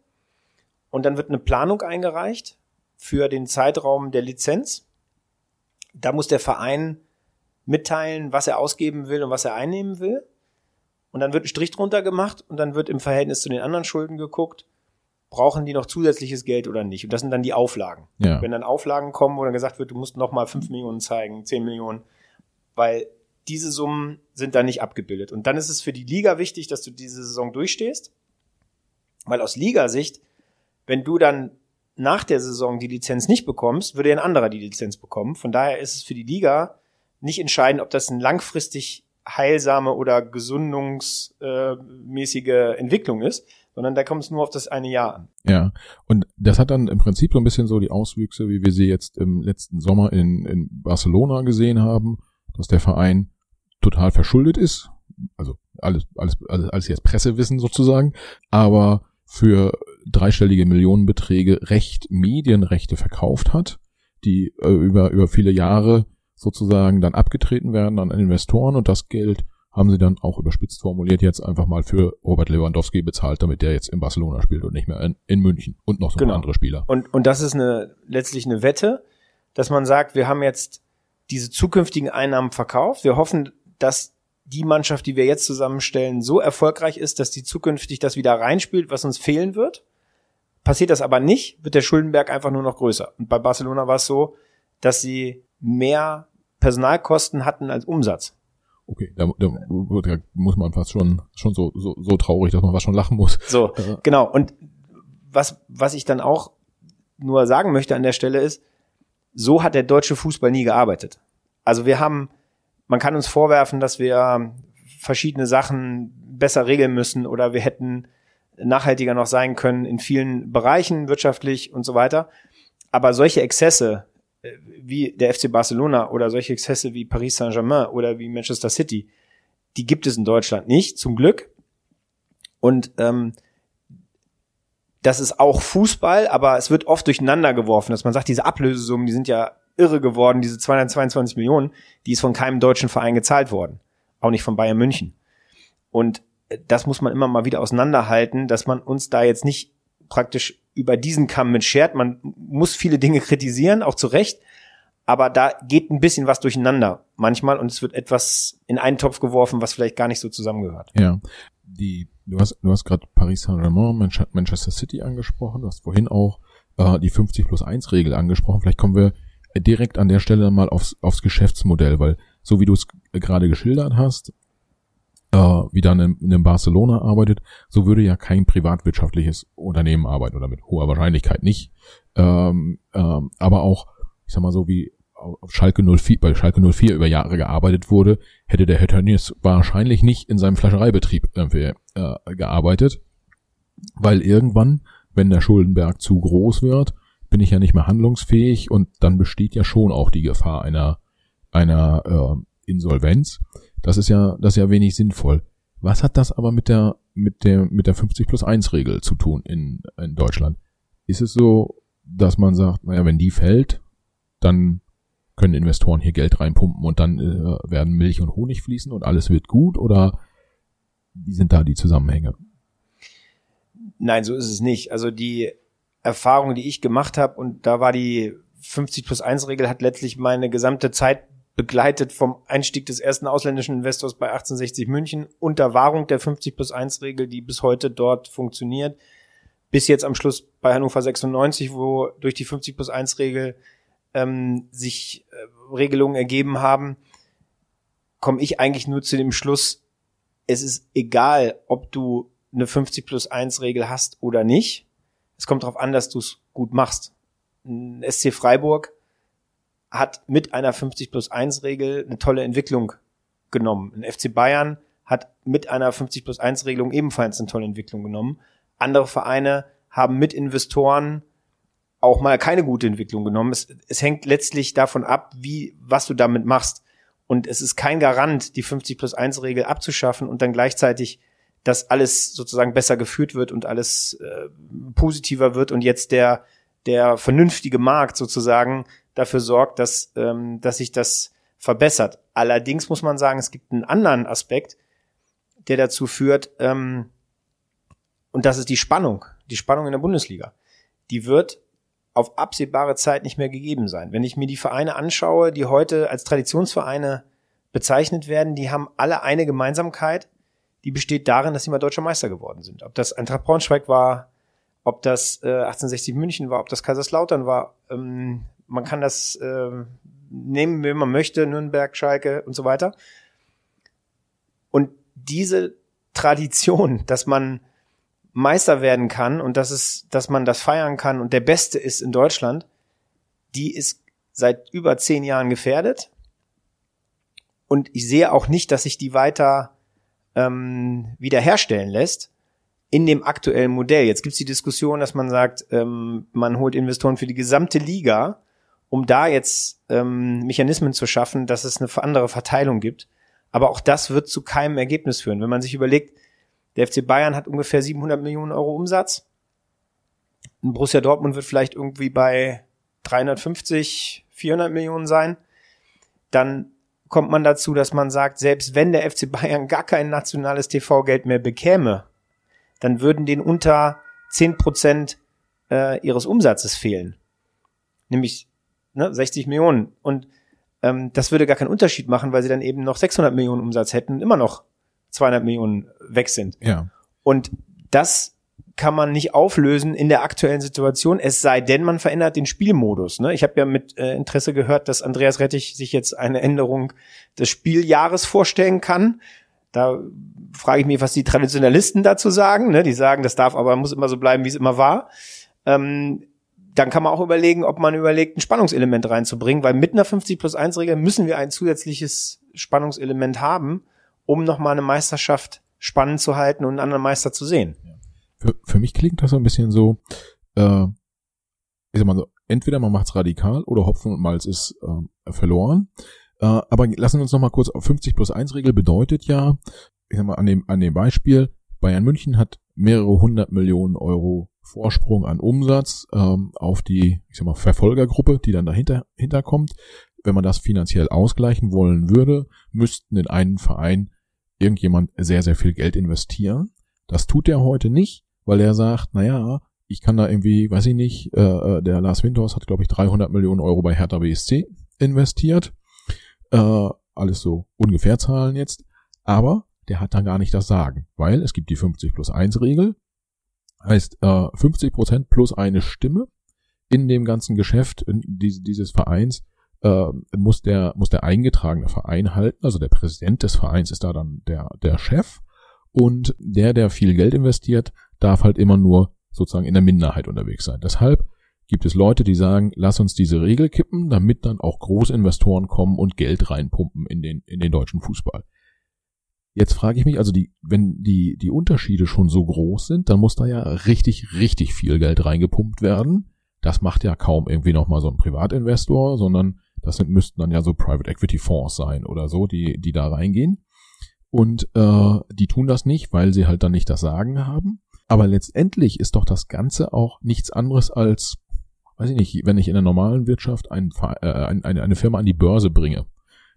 S1: und dann wird eine Planung eingereicht für den Zeitraum der Lizenz da muss der Verein mitteilen, was er ausgeben will und was er einnehmen will. Und dann wird ein Strich drunter gemacht und dann wird im Verhältnis zu den anderen Schulden geguckt, brauchen die noch zusätzliches Geld oder nicht. Und das sind dann die Auflagen. Ja. Wenn dann Auflagen kommen, wo dann gesagt wird, du musst noch mal fünf Millionen zeigen, zehn Millionen, weil diese Summen sind dann nicht abgebildet. Und dann ist es für die Liga wichtig, dass du diese Saison durchstehst, weil aus Ligasicht, wenn du dann nach der Saison die Lizenz nicht bekommst, würde ein anderer die Lizenz bekommen. Von daher ist es für die Liga nicht entscheidend, ob das eine langfristig heilsame oder gesundungsmäßige Entwicklung ist, sondern da kommt es nur auf das eine Jahr an.
S2: Ja, und das hat dann im Prinzip so ein bisschen so die Auswüchse, wie wir sie jetzt im letzten Sommer in, in Barcelona gesehen haben, dass der Verein total verschuldet ist. Also alles, alles, alles, alles jetzt Pressewissen sozusagen, aber für dreistellige Millionenbeträge Recht, Medienrechte verkauft hat, die äh, über, über viele Jahre sozusagen dann abgetreten werden an Investoren und das Geld haben sie dann auch überspitzt formuliert jetzt einfach mal für Robert Lewandowski bezahlt, damit der jetzt in Barcelona spielt und nicht mehr in, in München und noch so genau. andere Spieler.
S1: Und, und das ist eine, letztlich eine Wette, dass man sagt, wir haben jetzt diese zukünftigen Einnahmen verkauft. Wir hoffen, dass die Mannschaft, die wir jetzt zusammenstellen, so erfolgreich ist, dass die zukünftig das wieder reinspielt, was uns fehlen wird. Passiert das aber nicht, wird der Schuldenberg einfach nur noch größer. Und bei Barcelona war es so, dass sie mehr Personalkosten hatten als Umsatz.
S2: Okay, da, da, da muss man fast schon schon so, so so traurig, dass man was schon lachen muss.
S1: So, genau. Und was was ich dann auch nur sagen möchte an der Stelle ist, so hat der deutsche Fußball nie gearbeitet. Also wir haben man kann uns vorwerfen, dass wir verschiedene Sachen besser regeln müssen oder wir hätten nachhaltiger noch sein können in vielen Bereichen, wirtschaftlich und so weiter. Aber solche Exzesse wie der FC Barcelona oder solche Exzesse wie Paris Saint-Germain oder wie Manchester City, die gibt es in Deutschland nicht, zum Glück. Und ähm, das ist auch Fußball, aber es wird oft durcheinander geworfen, dass man sagt, diese Ablösesummen, die sind ja irre geworden, diese 222 Millionen, die ist von keinem deutschen Verein gezahlt worden. Auch nicht von Bayern München. Und das muss man immer mal wieder auseinanderhalten, dass man uns da jetzt nicht praktisch über diesen Kamm mit schert. Man muss viele Dinge kritisieren, auch zu Recht. Aber da geht ein bisschen was durcheinander manchmal und es wird etwas in einen Topf geworfen, was vielleicht gar nicht so zusammengehört.
S2: Ja. Die, du hast, du hast gerade Paris Saint-Germain, Manchester City angesprochen. Du hast vorhin auch äh, die 50 plus 1 Regel angesprochen. Vielleicht kommen wir direkt an der Stelle mal aufs, aufs Geschäftsmodell, weil so wie du es gerade geschildert hast, äh, wie dann in, in Barcelona arbeitet, so würde ja kein privatwirtschaftliches Unternehmen arbeiten oder mit hoher Wahrscheinlichkeit nicht. Ähm, ähm, aber auch, ich sag mal so, wie auf Schalke 04, bei Schalke 04 über Jahre gearbeitet wurde, hätte der Herr Tönnies wahrscheinlich nicht in seinem Fleischereibetrieb irgendwie, äh, gearbeitet, weil irgendwann, wenn der Schuldenberg zu groß wird, bin ich ja nicht mehr handlungsfähig und dann besteht ja schon auch die Gefahr einer einer äh, Insolvenz. Das ist ja, das ist ja wenig sinnvoll. Was hat das aber mit der, mit der, mit der 50 plus 1 Regel zu tun in, in Deutschland? Ist es so, dass man sagt, naja, wenn die fällt, dann können Investoren hier Geld reinpumpen und dann äh, werden Milch und Honig fließen und alles wird gut oder wie sind da die Zusammenhänge?
S1: Nein, so ist es nicht. Also die Erfahrung, die ich gemacht habe und da war die 50 plus 1 Regel hat letztlich meine gesamte Zeit begleitet vom Einstieg des ersten ausländischen Investors bei 1860 München unter Wahrung der 50 plus 1 Regel, die bis heute dort funktioniert, bis jetzt am Schluss bei Hannover 96, wo durch die 50 plus 1 Regel ähm, sich äh, Regelungen ergeben haben, komme ich eigentlich nur zu dem Schluss, es ist egal, ob du eine 50 plus 1 Regel hast oder nicht. Es kommt darauf an, dass du es gut machst. Ein SC Freiburg hat mit einer 50 plus 1 Regel eine tolle Entwicklung genommen. Ein FC Bayern hat mit einer 50 plus 1 Regelung ebenfalls eine tolle Entwicklung genommen. Andere Vereine haben mit Investoren auch mal keine gute Entwicklung genommen. Es, es hängt letztlich davon ab, wie, was du damit machst. Und es ist kein Garant, die 50 plus 1 Regel abzuschaffen und dann gleichzeitig, dass alles sozusagen besser geführt wird und alles äh, positiver wird und jetzt der, der vernünftige Markt sozusagen dafür sorgt, dass, ähm, dass sich das verbessert. Allerdings muss man sagen, es gibt einen anderen Aspekt, der dazu führt, ähm, und das ist die Spannung, die Spannung in der Bundesliga. Die wird auf absehbare Zeit nicht mehr gegeben sein. Wenn ich mir die Vereine anschaue, die heute als Traditionsvereine bezeichnet werden, die haben alle eine Gemeinsamkeit, die besteht darin, dass sie mal deutscher Meister geworden sind. Ob das Eintracht Braunschweig war, ob das äh, 1860 München war, ob das Kaiserslautern war, ähm, man kann das äh, nehmen, wenn man möchte, Nürnberg, Schalke und so weiter. Und diese Tradition, dass man Meister werden kann und dass es, dass man das feiern kann und der Beste ist in Deutschland, die ist seit über zehn Jahren gefährdet. Und ich sehe auch nicht, dass sich die weiter ähm, wiederherstellen lässt in dem aktuellen Modell. Jetzt gibt es die Diskussion, dass man sagt, ähm, man holt Investoren für die gesamte Liga um da jetzt ähm, Mechanismen zu schaffen, dass es eine andere Verteilung gibt. Aber auch das wird zu keinem Ergebnis führen. Wenn man sich überlegt, der FC Bayern hat ungefähr 700 Millionen Euro Umsatz. Ein Borussia Dortmund wird vielleicht irgendwie bei 350, 400 Millionen sein. Dann kommt man dazu, dass man sagt, selbst wenn der FC Bayern gar kein nationales TV-Geld mehr bekäme, dann würden denen unter 10 Prozent äh, ihres Umsatzes fehlen. Nämlich ne, 60 Millionen. Und ähm, das würde gar keinen Unterschied machen, weil sie dann eben noch 600 Millionen Umsatz hätten und immer noch 200 Millionen weg sind.
S2: Ja.
S1: Und das kann man nicht auflösen in der aktuellen Situation, es sei denn, man verändert den Spielmodus. Ne? Ich habe ja mit äh, Interesse gehört, dass Andreas Rettich sich jetzt eine Änderung des Spieljahres vorstellen kann. Da frage ich mich, was die Traditionalisten dazu sagen. Ne? Die sagen, das darf aber muss immer so bleiben, wie es immer war. Ähm, dann kann man auch überlegen, ob man überlegt, ein Spannungselement reinzubringen, weil mit einer 50 plus 1 Regel müssen wir ein zusätzliches Spannungselement haben, um nochmal eine Meisterschaft spannend zu halten und einen anderen Meister zu sehen.
S2: für, für mich klingt das so ein bisschen so, äh, ich sag mal so, entweder man macht's radikal oder Hopfen und Malz ist äh, verloren. Äh, aber lassen wir uns noch mal kurz auf 50 plus 1 Regel bedeutet ja, ich sag mal an dem, an dem Beispiel, Bayern München hat mehrere hundert Millionen Euro Vorsprung an Umsatz ähm, auf die, ich sag mal, Verfolgergruppe, die dann dahinter hinterkommt. Wenn man das finanziell ausgleichen wollen würde, müssten in einen Verein irgendjemand sehr, sehr viel Geld investieren. Das tut er heute nicht, weil er sagt, naja, ich kann da irgendwie, weiß ich nicht, äh, äh der Lars Windhorst hat, glaube ich, 300 Millionen Euro bei Hertha BSC investiert. Äh, alles so ungefähr Zahlen jetzt. Aber der hat dann gar nicht das Sagen, weil es gibt die 50 plus 1 Regel. Heißt, äh, 50 Prozent plus eine Stimme in dem ganzen Geschäft in dieses Vereins äh, muss der muss der eingetragene Verein halten, also der Präsident des Vereins ist da dann der der Chef und der der viel Geld investiert darf halt immer nur sozusagen in der Minderheit unterwegs sein. Deshalb gibt es Leute, die sagen, lass uns diese Regel kippen, damit dann auch Großinvestoren kommen und Geld reinpumpen in den in den deutschen Fußball. Jetzt frage ich mich, also die, wenn die, die Unterschiede schon so groß sind, dann muss da ja richtig, richtig viel Geld reingepumpt werden. Das macht ja kaum irgendwie nochmal so ein Privatinvestor, sondern das sind, müssten dann ja so Private Equity Fonds sein oder so, die, die da reingehen. Und äh, die tun das nicht, weil sie halt dann nicht das Sagen haben. Aber letztendlich ist doch das Ganze auch nichts anderes als, weiß ich nicht, wenn ich in der normalen Wirtschaft ein, äh, eine, eine Firma an die Börse bringe.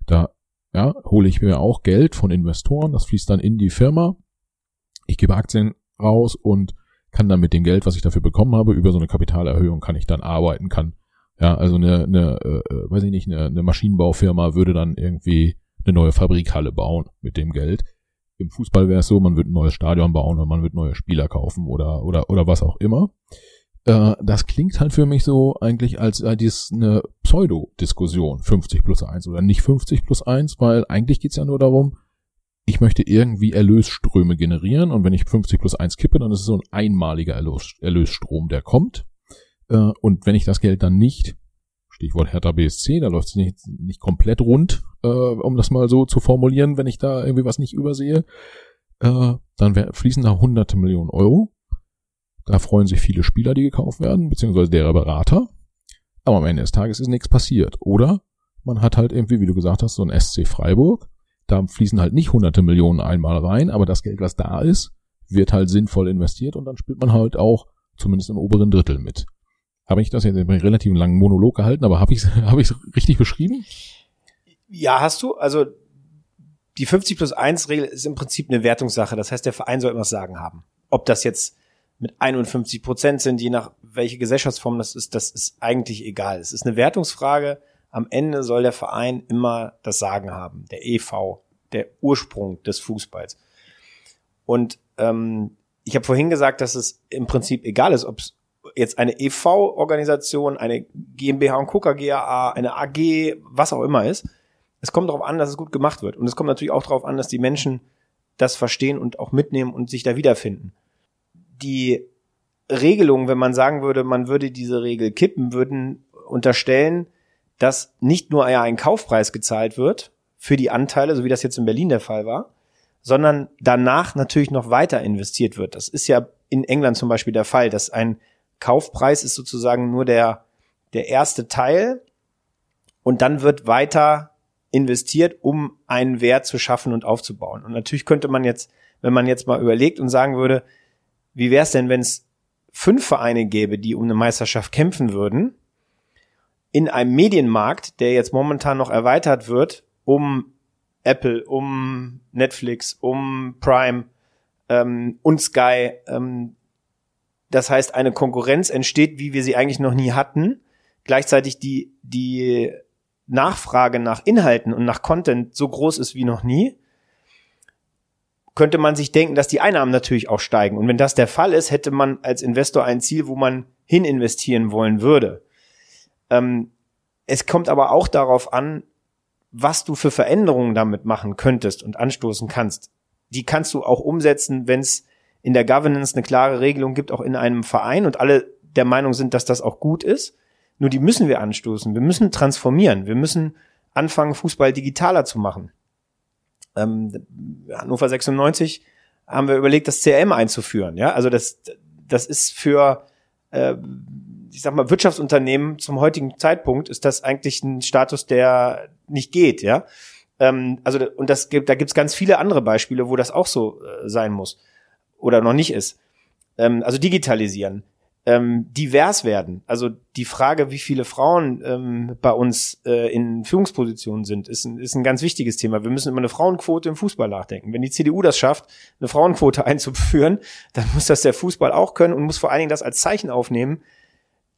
S2: Da ja, hole ich mir auch Geld von Investoren, das fließt dann in die Firma. Ich gebe Aktien raus und kann dann mit dem Geld, was ich dafür bekommen habe, über so eine Kapitalerhöhung kann ich dann arbeiten, kann ja, also eine, eine äh, äh, weiß ich nicht, eine, eine Maschinenbaufirma würde dann irgendwie eine neue Fabrikhalle bauen mit dem Geld. Im Fußball wäre es so, man wird ein neues Stadion bauen oder man wird neue Spieler kaufen oder oder oder was auch immer. Äh, das klingt halt für mich so eigentlich als äh, dies eine Pseudo-Diskussion, 50 plus 1 oder nicht 50 plus 1, weil eigentlich geht's ja nur darum, ich möchte irgendwie Erlösströme generieren und wenn ich 50 plus 1 kippe, dann ist es so ein einmaliger Erlös Erlösstrom, der kommt. Äh, und wenn ich das Geld dann nicht, Stichwort Hertha BSC, da läuft es nicht, nicht komplett rund, äh, um das mal so zu formulieren, wenn ich da irgendwie was nicht übersehe, äh, dann fließen da hunderte Millionen Euro da freuen sich viele Spieler, die gekauft werden, beziehungsweise deren Berater. Aber am Ende des Tages ist nichts passiert. Oder man hat halt irgendwie, wie du gesagt hast, so ein SC Freiburg. Da fließen halt nicht hunderte Millionen einmal rein, aber das Geld, was da ist, wird halt sinnvoll investiert und dann spielt man halt auch zumindest im oberen Drittel mit. Habe ich das jetzt in einem relativ langen Monolog gehalten, aber habe ich es hab ich's richtig beschrieben?
S1: Ja, hast du. Also die 50 plus 1 Regel ist im Prinzip eine Wertungssache. Das heißt, der Verein soll immer Sagen haben. Ob das jetzt mit 51 Prozent sind, je nach welche Gesellschaftsform das ist, das ist eigentlich egal. Es ist eine Wertungsfrage. Am Ende soll der Verein immer das Sagen haben, der EV, der Ursprung des Fußballs. Und ähm, ich habe vorhin gesagt, dass es im Prinzip egal ist, ob es jetzt eine EV-Organisation, eine GmbH und Coca GAA, eine AG, was auch immer ist. Es kommt darauf an, dass es gut gemacht wird. Und es kommt natürlich auch darauf an, dass die Menschen das verstehen und auch mitnehmen und sich da wiederfinden die Regelung, wenn man sagen würde, man würde diese Regel kippen, würden unterstellen, dass nicht nur ein Kaufpreis gezahlt wird für die Anteile, so wie das jetzt in Berlin der Fall war, sondern danach natürlich noch weiter investiert wird. Das ist ja in England zum Beispiel der Fall, dass ein Kaufpreis ist sozusagen nur der, der erste Teil und dann wird weiter investiert, um einen Wert zu schaffen und aufzubauen. Und natürlich könnte man jetzt, wenn man jetzt mal überlegt und sagen würde, wie wäre es denn, wenn es fünf Vereine gäbe, die um eine Meisterschaft kämpfen würden, in einem Medienmarkt, der jetzt momentan noch erweitert wird, um Apple, um Netflix, um Prime ähm, und Sky. Ähm, das heißt, eine Konkurrenz entsteht, wie wir sie eigentlich noch nie hatten. Gleichzeitig die, die Nachfrage nach Inhalten und nach Content so groß ist wie noch nie könnte man sich denken, dass die Einnahmen natürlich auch steigen. Und wenn das der Fall ist, hätte man als Investor ein Ziel, wo man hin investieren wollen würde. Ähm, es kommt aber auch darauf an, was du für Veränderungen damit machen könntest und anstoßen kannst. Die kannst du auch umsetzen, wenn es in der Governance eine klare Regelung gibt, auch in einem Verein und alle der Meinung sind, dass das auch gut ist. Nur die müssen wir anstoßen. Wir müssen transformieren. Wir müssen anfangen, Fußball digitaler zu machen ähm, Hannover 96 haben wir überlegt, das CRM einzuführen. Ja, also das, das ist für, äh, ich sag mal, Wirtschaftsunternehmen zum heutigen Zeitpunkt ist das eigentlich ein Status, der nicht geht. Ja, ähm, also und das gibt, da gibt's ganz viele andere Beispiele, wo das auch so äh, sein muss oder noch nicht ist. Ähm, also digitalisieren ähm, divers werden. Also die Frage, wie viele Frauen ähm, bei uns äh, in Führungspositionen sind, ist ein, ist ein ganz wichtiges Thema. Wir müssen immer eine Frauenquote im Fußball nachdenken. Wenn die CDU das schafft, eine Frauenquote einzuführen, dann muss das der Fußball auch können und muss vor allen Dingen das als Zeichen aufnehmen.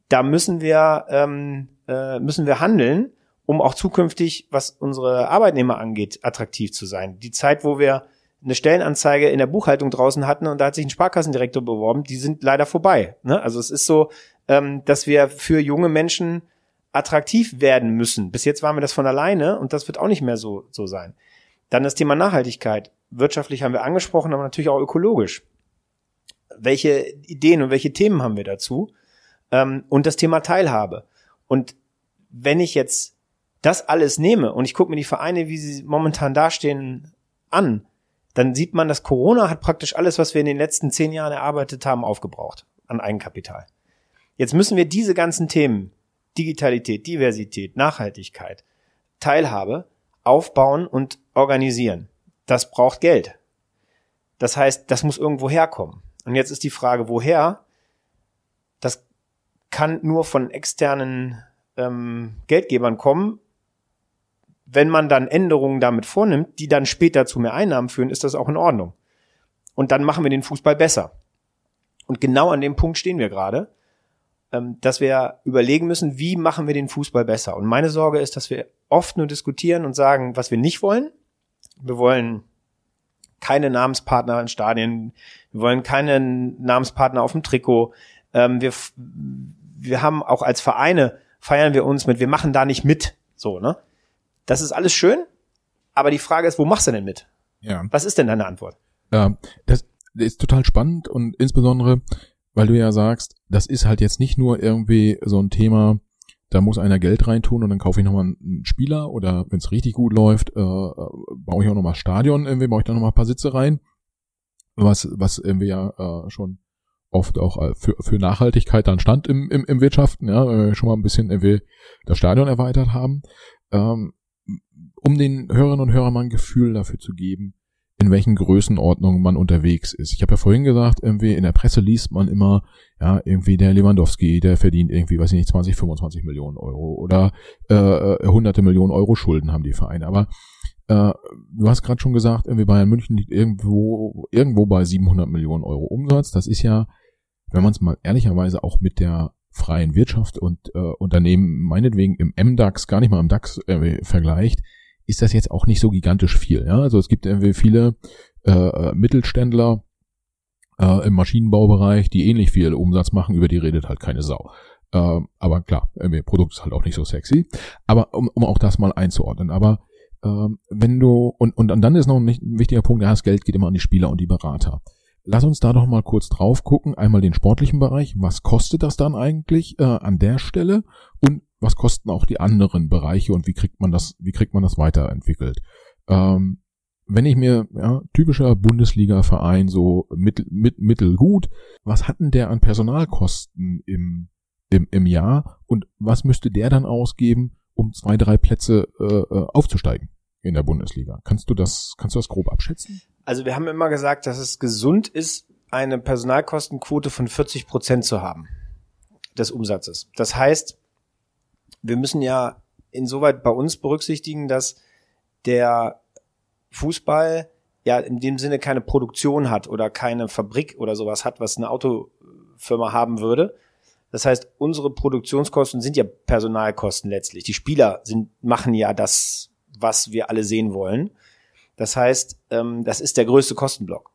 S1: Da müssen wir ähm, äh, müssen wir handeln, um auch zukünftig, was unsere Arbeitnehmer angeht, attraktiv zu sein. Die Zeit, wo wir eine Stellenanzeige in der Buchhaltung draußen hatten und da hat sich ein Sparkassendirektor beworben, die sind leider vorbei. Ne? Also es ist so, ähm, dass wir für junge Menschen attraktiv werden müssen. Bis jetzt waren wir das von alleine und das wird auch nicht mehr so, so sein. Dann das Thema Nachhaltigkeit. Wirtschaftlich haben wir angesprochen, aber natürlich auch ökologisch. Welche Ideen und welche Themen haben wir dazu? Ähm, und das Thema Teilhabe. Und wenn ich jetzt das alles nehme und ich gucke mir die Vereine, wie sie momentan dastehen, an, dann sieht man, dass Corona hat praktisch alles, was wir in den letzten zehn Jahren erarbeitet haben, aufgebraucht an Eigenkapital. Jetzt müssen wir diese ganzen Themen, Digitalität, Diversität, Nachhaltigkeit, Teilhabe, aufbauen und organisieren. Das braucht Geld. Das heißt, das muss irgendwo herkommen. Und jetzt ist die Frage, woher? Das kann nur von externen ähm, Geldgebern kommen, wenn man dann Änderungen damit vornimmt, die dann später zu mehr Einnahmen führen, ist das auch in Ordnung. Und dann machen wir den Fußball besser. Und genau an dem Punkt stehen wir gerade, ähm, dass wir überlegen müssen, wie machen wir den Fußball besser. Und meine Sorge ist, dass wir oft nur diskutieren und sagen, was wir nicht wollen. Wir wollen keine Namenspartner in Stadien, wir wollen keinen Namenspartner auf dem Trikot. Ähm, wir, wir haben auch als Vereine feiern wir uns mit, wir machen da nicht mit. So, ne? Das ist alles schön, aber die Frage ist, wo machst du denn mit? Ja. Was ist denn deine Antwort?
S2: Ja, das ist total spannend und insbesondere, weil du ja sagst, das ist halt jetzt nicht nur irgendwie so ein Thema, da muss einer Geld reintun und dann kaufe ich nochmal einen Spieler oder wenn es richtig gut läuft, äh, baue ich auch nochmal Stadion, irgendwie baue ich da nochmal ein paar Sitze rein, was, was irgendwie ja äh, schon oft auch äh, für, für Nachhaltigkeit dann stand im, im, im Wirtschaften, ja, schon mal ein bisschen irgendwie das Stadion erweitert haben. Ähm, um den Hörerinnen und Hörern mal ein Gefühl dafür zu geben, in welchen Größenordnungen man unterwegs ist. Ich habe ja vorhin gesagt, irgendwie in der Presse liest man immer, ja, irgendwie der Lewandowski, der verdient irgendwie, weiß ich nicht, 20, 25 Millionen Euro oder äh, hunderte Millionen Euro Schulden haben die Vereine. Aber äh, du hast gerade schon gesagt, irgendwie Bayern München liegt irgendwo irgendwo bei 700 Millionen Euro Umsatz. Das ist ja, wenn man es mal ehrlicherweise auch mit der freien Wirtschaft und äh, Unternehmen meinetwegen im MDAX, gar nicht mal im DAX äh, vergleicht, ist das jetzt auch nicht so gigantisch viel. Ja? Also es gibt irgendwie viele äh, Mittelständler äh, im Maschinenbaubereich, die ähnlich viel Umsatz machen, über die redet halt keine Sau. Äh, aber klar, irgendwie Produkt ist halt auch nicht so sexy. Aber um, um auch das mal einzuordnen. Aber äh, wenn du, und, und dann ist noch ein, ein wichtiger Punkt, ja, das Geld geht immer an die Spieler und die Berater. Lass uns da doch mal kurz drauf gucken. Einmal den sportlichen Bereich. Was kostet das dann eigentlich äh, an der Stelle? Und was kosten auch die anderen Bereiche und wie kriegt man das, wie kriegt man das weiterentwickelt? Ähm, wenn ich mir, ja, typischer Bundesliga-Verein, so mittel, mit, mittelgut, was hatten der an Personalkosten im, im, im Jahr und was müsste der dann ausgeben, um zwei, drei Plätze äh, äh aufzusteigen in der Bundesliga? Kannst du das, kannst du das grob abschätzen?
S1: Also wir haben immer gesagt, dass es gesund ist, eine Personalkostenquote von 40 Prozent zu haben des Umsatzes. Das heißt, wir müssen ja insoweit bei uns berücksichtigen, dass der Fußball ja in dem Sinne keine Produktion hat oder keine Fabrik oder sowas hat, was eine Autofirma haben würde. Das heißt, unsere Produktionskosten sind ja Personalkosten letztlich. Die Spieler sind, machen ja das, was wir alle sehen wollen. Das heißt, ähm, das ist der größte Kostenblock.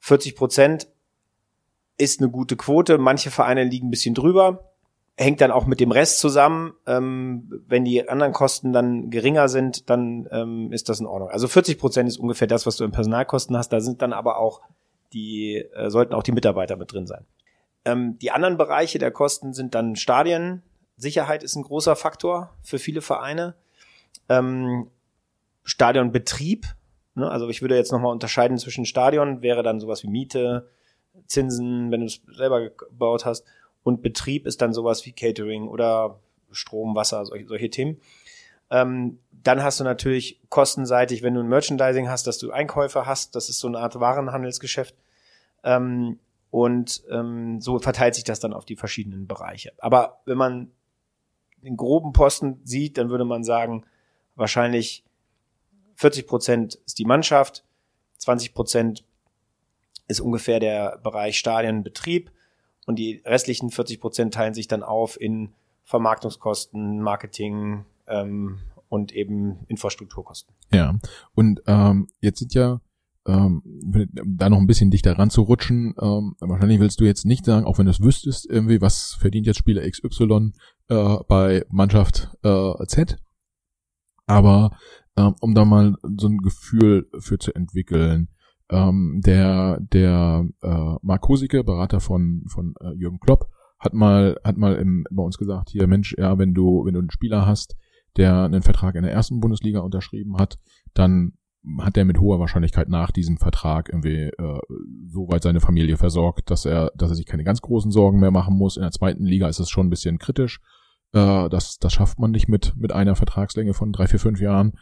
S1: 40 Prozent ist eine gute Quote. Manche Vereine liegen ein bisschen drüber. Hängt dann auch mit dem Rest zusammen. Ähm, wenn die anderen Kosten dann geringer sind, dann ähm, ist das in Ordnung. Also 40 Prozent ist ungefähr das, was du in Personalkosten hast. Da sind dann aber auch die, äh, sollten auch die Mitarbeiter mit drin sein. Ähm, die anderen Bereiche der Kosten sind dann Stadien. Sicherheit ist ein großer Faktor für viele Vereine. Ähm, Stadionbetrieb Ne? Also ich würde jetzt nochmal unterscheiden zwischen Stadion, wäre dann sowas wie Miete, Zinsen, wenn du es selber gebaut hast, und Betrieb ist dann sowas wie Catering oder Strom, Wasser, solche, solche Themen. Ähm, dann hast du natürlich kostenseitig, wenn du ein Merchandising hast, dass du Einkäufer hast, das ist so eine Art Warenhandelsgeschäft. Ähm, und ähm, so verteilt sich das dann auf die verschiedenen Bereiche. Aber wenn man den groben Posten sieht, dann würde man sagen, wahrscheinlich 40 Prozent ist die Mannschaft, 20 Prozent ist ungefähr der Bereich Stadienbetrieb und die restlichen 40 Prozent teilen sich dann auf in Vermarktungskosten, Marketing ähm, und eben Infrastrukturkosten.
S2: Ja, und ähm, jetzt sind ja ähm, da noch ein bisschen dichter ranzurutschen, ähm, wahrscheinlich willst du jetzt nicht sagen, auch wenn du es wüsstest, irgendwie, was verdient jetzt Spieler XY äh, bei Mannschaft äh, Z. Aber ähm, um da mal so ein Gefühl für zu entwickeln, ähm, der der äh, Mark Kosicke, Berater von von äh, Jürgen Klopp, hat mal hat mal im, bei uns gesagt, hier Mensch, ja, wenn du wenn du einen Spieler hast, der einen Vertrag in der ersten Bundesliga unterschrieben hat, dann hat er mit hoher Wahrscheinlichkeit nach diesem Vertrag irgendwie äh, so weit seine Familie versorgt, dass er, dass er sich keine ganz großen Sorgen mehr machen muss. In der zweiten Liga ist es schon ein bisschen kritisch. Äh, das, das schafft man nicht mit, mit einer Vertragslänge von drei, vier, fünf Jahren.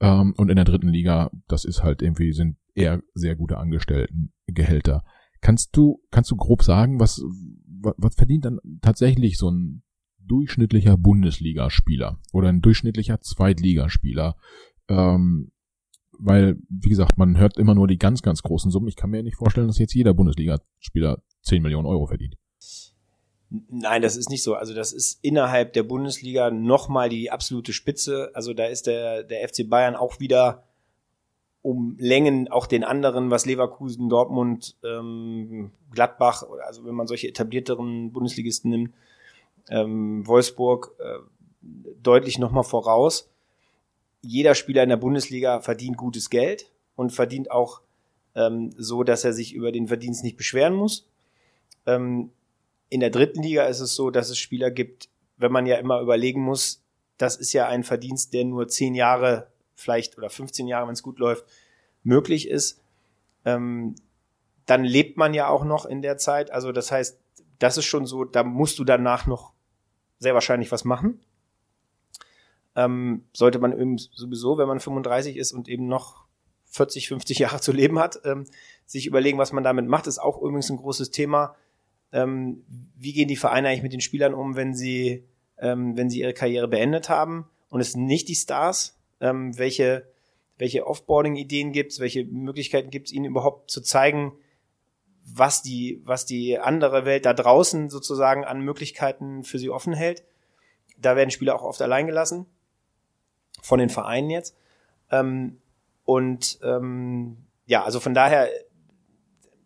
S2: Ähm, und in der dritten Liga, das ist halt irgendwie, sind eher sehr gute Angestelltengehälter. Kannst du, kannst du grob sagen, was, was, was verdient dann tatsächlich so ein durchschnittlicher Bundesligaspieler oder ein durchschnittlicher Zweitligaspieler? Ähm, weil, wie gesagt, man hört immer nur die ganz, ganz großen Summen. Ich kann mir nicht vorstellen, dass jetzt jeder Bundesligaspieler 10 Millionen Euro verdient.
S1: Nein, das ist nicht so. Also das ist innerhalb der Bundesliga nochmal die absolute Spitze. Also da ist der, der FC Bayern auch wieder um Längen auch den anderen, was Leverkusen, Dortmund, ähm, Gladbach, also wenn man solche etablierteren Bundesligisten nimmt, ähm, Wolfsburg, äh, deutlich nochmal voraus. Jeder Spieler in der Bundesliga verdient gutes Geld und verdient auch ähm, so, dass er sich über den Verdienst nicht beschweren muss. Ähm, in der dritten Liga ist es so, dass es Spieler gibt, wenn man ja immer überlegen muss, das ist ja ein Verdienst, der nur zehn Jahre vielleicht oder 15 Jahre, wenn es gut läuft, möglich ist. Ähm, dann lebt man ja auch noch in der Zeit. Also das heißt, das ist schon so, da musst du danach noch sehr wahrscheinlich was machen. Ähm, sollte man eben sowieso, wenn man 35 ist und eben noch 40, 50 Jahre zu leben hat, ähm, sich überlegen, was man damit macht, ist auch übrigens ein großes Thema ähm, wie gehen die Vereine eigentlich mit den Spielern um, wenn sie, ähm, wenn sie ihre Karriere beendet haben? Und es sind nicht die Stars, ähm, welche, welche Offboarding-Ideen gibt es, welche Möglichkeiten gibt es ihnen überhaupt zu zeigen, was die, was die andere Welt da draußen sozusagen an Möglichkeiten für sie offen hält. Da werden Spieler auch oft allein gelassen, von den Vereinen jetzt. Ähm, und ähm, ja, also von daher,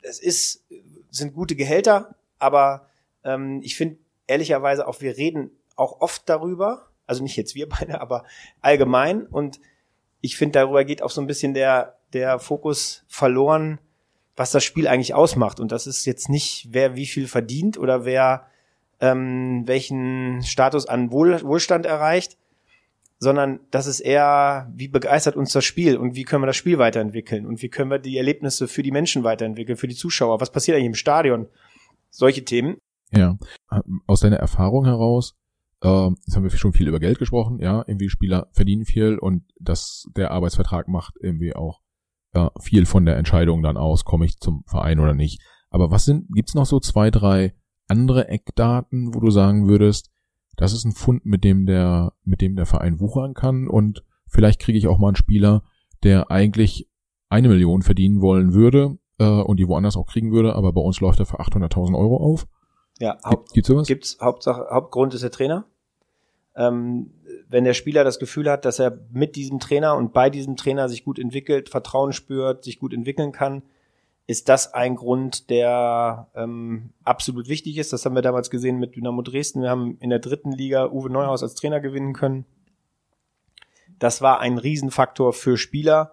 S1: es ist, sind gute Gehälter, aber ähm, ich finde ehrlicherweise auch, wir reden auch oft darüber, also nicht jetzt wir beide, aber allgemein und ich finde, darüber geht auch so ein bisschen der, der Fokus verloren, was das Spiel eigentlich ausmacht. Und das ist jetzt nicht, wer wie viel verdient oder wer ähm, welchen Status an Wohl, Wohlstand erreicht, sondern das ist eher, wie begeistert uns das Spiel und wie können wir das Spiel weiterentwickeln und wie können wir die Erlebnisse für die Menschen weiterentwickeln, für die Zuschauer. Was passiert eigentlich im Stadion? Solche Themen.
S2: Ja, aus deiner Erfahrung heraus, äh, jetzt haben wir schon viel über Geld gesprochen, ja, irgendwie Spieler verdienen viel und dass der Arbeitsvertrag macht irgendwie auch äh, viel von der Entscheidung dann aus, komme ich zum Verein oder nicht. Aber was sind, gibt's noch so zwei, drei andere Eckdaten, wo du sagen würdest, das ist ein Fund, mit dem der, mit dem der Verein wuchern kann und vielleicht kriege ich auch mal einen Spieler, der eigentlich eine Million verdienen wollen würde, äh, und die woanders auch kriegen würde, aber bei uns läuft er für 800.000 Euro auf.
S1: Ja, Haupt, gibt's sowas? Gibt's Hauptsache Hauptgrund ist der Trainer. Ähm, wenn der Spieler das Gefühl hat, dass er mit diesem Trainer und bei diesem Trainer sich gut entwickelt, Vertrauen spürt, sich gut entwickeln kann, ist das ein Grund, der ähm, absolut wichtig ist. Das haben wir damals gesehen mit Dynamo Dresden. Wir haben in der dritten Liga Uwe Neuhaus als Trainer gewinnen können. Das war ein Riesenfaktor für Spieler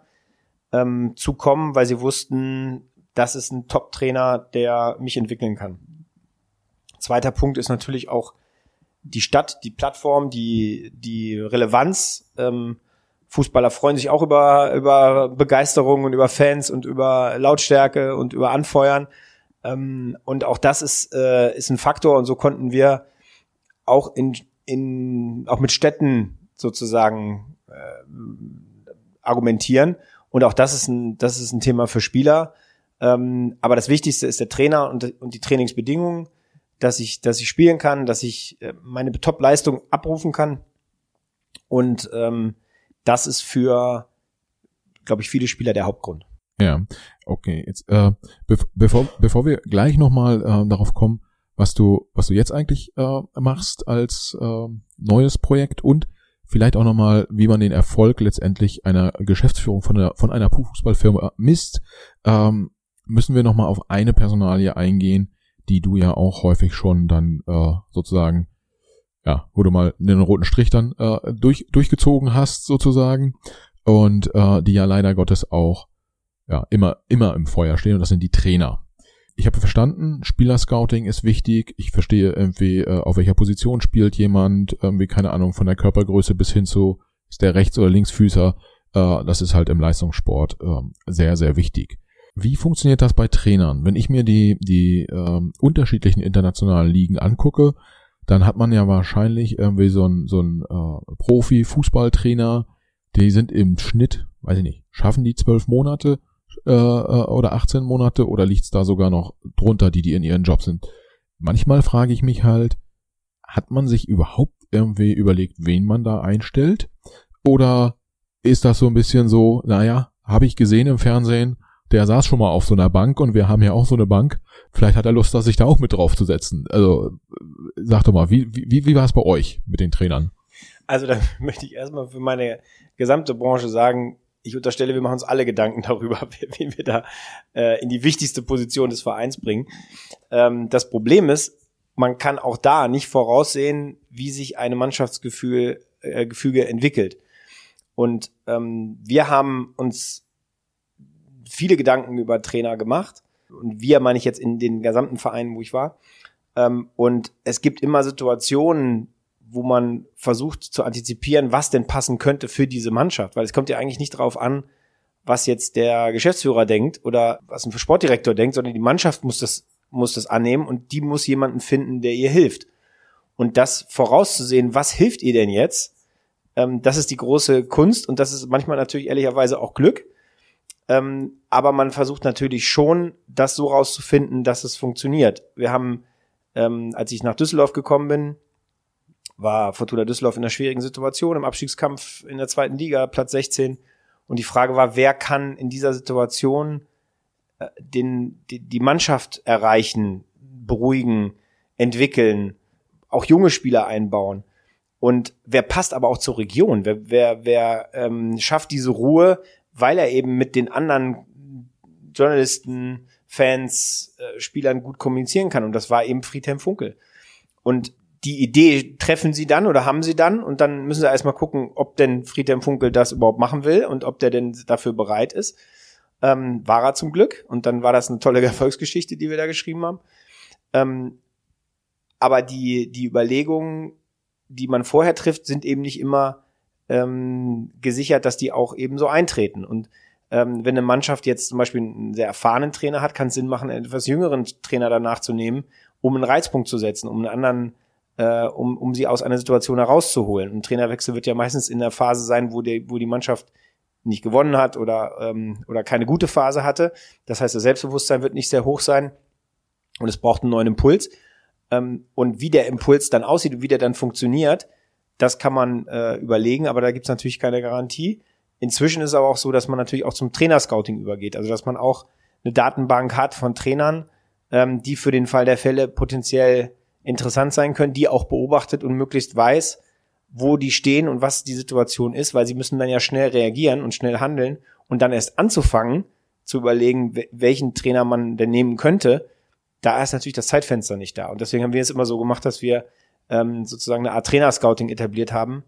S1: ähm, zu kommen, weil sie wussten, das ist ein Top-Trainer, der mich entwickeln kann. Zweiter Punkt ist natürlich auch die Stadt, die Plattform, die, die Relevanz ähm, Fußballer freuen sich auch über, über Begeisterung und über Fans und über Lautstärke und über Anfeuern. Ähm, und auch das ist, äh, ist ein Faktor und so konnten wir auch in, in auch mit Städten sozusagen äh, argumentieren. Und auch das ist ein, das ist ein Thema für Spieler. Ähm, aber das Wichtigste ist der Trainer und, und die Trainingsbedingungen, dass ich, dass ich spielen kann, dass ich äh, meine Top-Leistung abrufen kann. Und ähm, das ist für, glaube ich, viele Spieler der Hauptgrund.
S2: Ja, okay. Jetzt, äh, bev bevor, bevor wir gleich nochmal äh, darauf kommen, was du, was du jetzt eigentlich äh, machst als äh, neues Projekt und vielleicht auch nochmal, wie man den Erfolg letztendlich einer Geschäftsführung von einer, von einer Fußballfirma misst, ähm, müssen wir nochmal auf eine Personalie eingehen, die du ja auch häufig schon dann äh, sozusagen ja, wo du mal einen roten Strich dann äh, durch, durchgezogen hast sozusagen und äh, die ja leider Gottes auch ja immer immer im Feuer stehen und das sind die Trainer. Ich habe verstanden, Spielerscouting ist wichtig. Ich verstehe irgendwie, äh, auf welcher Position spielt jemand, irgendwie keine Ahnung von der Körpergröße bis hin zu ist der Rechts- oder Linksfüßer. Äh, das ist halt im Leistungssport äh, sehr sehr wichtig. Wie funktioniert das bei Trainern? Wenn ich mir die die äh, unterschiedlichen internationalen Ligen angucke, dann hat man ja wahrscheinlich irgendwie so ein, so ein äh, Profi-Fußballtrainer, die sind im Schnitt, weiß ich nicht, schaffen die zwölf Monate äh, äh oder 18 Monate oder liegt's da sogar noch drunter, die, die in ihren Job sind? Manchmal frage ich mich halt, hat man sich überhaupt irgendwie überlegt, wen man da einstellt? Oder ist das so ein bisschen so, naja, habe ich gesehen im Fernsehen, der saß schon mal auf so einer Bank und wir haben ja auch so eine Bank. Vielleicht hat er Lust, sich da auch mit draufzusetzen. Also sag doch mal, wie, wie, wie war es bei euch mit den Trainern?
S1: Also da möchte ich erstmal für meine gesamte Branche sagen, ich unterstelle, wir machen uns alle Gedanken darüber, wen wir da äh, in die wichtigste Position des Vereins bringen. Ähm, das Problem ist, man kann auch da nicht voraussehen, wie sich eine Mannschaftsgefühl äh, Gefüge entwickelt. Und ähm, wir haben uns viele Gedanken über Trainer gemacht. Und wir meine ich jetzt in den gesamten Vereinen, wo ich war. Ähm, und es gibt immer Situationen, wo man versucht zu antizipieren, was denn passen könnte für diese Mannschaft. Weil es kommt ja eigentlich nicht darauf an, was jetzt der Geschäftsführer denkt oder was ein Sportdirektor denkt, sondern die Mannschaft muss das, muss das annehmen und die muss jemanden finden, der ihr hilft. Und das vorauszusehen, was hilft ihr denn jetzt, ähm, das ist die große Kunst und das ist manchmal natürlich ehrlicherweise auch Glück. Ähm, aber man versucht natürlich schon, das so rauszufinden, dass es funktioniert. Wir haben, ähm, als ich nach Düsseldorf gekommen bin, war Fortuna Düsseldorf in einer schwierigen Situation im Abstiegskampf in der zweiten Liga, Platz 16. Und die Frage war, wer kann in dieser Situation äh, den, die, die Mannschaft erreichen, beruhigen, entwickeln, auch junge Spieler einbauen. Und wer passt aber auch zur Region? Wer, wer, wer ähm, schafft diese Ruhe, weil er eben mit den anderen Journalisten, Fans, äh, Spielern gut kommunizieren kann. Und das war eben Friedhelm Funkel. Und die Idee treffen sie dann oder haben sie dann und dann müssen sie erstmal gucken, ob denn Friedhelm Funkel das überhaupt machen will und ob der denn dafür bereit ist. Ähm, war er zum Glück und dann war das eine tolle Erfolgsgeschichte, die wir da geschrieben haben. Ähm, aber die, die Überlegungen, die man vorher trifft, sind eben nicht immer ähm, gesichert, dass die auch eben so eintreten. Und ähm, wenn eine Mannschaft jetzt zum Beispiel einen sehr erfahrenen Trainer hat, kann es Sinn machen, einen etwas jüngeren Trainer danach zu nehmen, um einen Reizpunkt zu setzen, um einen anderen, äh, um, um sie aus einer Situation herauszuholen. Ein Trainerwechsel wird ja meistens in der Phase sein, wo, die, wo die Mannschaft nicht gewonnen hat oder, ähm, oder keine gute Phase hatte. Das heißt, das Selbstbewusstsein wird nicht sehr hoch sein und es braucht einen neuen Impuls. Ähm, und wie der Impuls dann aussieht und wie der dann funktioniert, das kann man äh, überlegen, aber da gibt's natürlich keine Garantie. Inzwischen ist aber auch so, dass man natürlich auch zum Trainerscouting übergeht. Also dass man auch eine Datenbank hat von Trainern, ähm, die für den Fall der Fälle potenziell interessant sein können, die auch beobachtet und möglichst weiß, wo die stehen und was die Situation ist, weil sie müssen dann ja schnell reagieren und schnell handeln und dann erst anzufangen zu überlegen, welchen Trainer man denn nehmen könnte, da ist natürlich das Zeitfenster nicht da. Und deswegen haben wir es immer so gemacht, dass wir ähm, sozusagen eine Art Trainerscouting etabliert haben,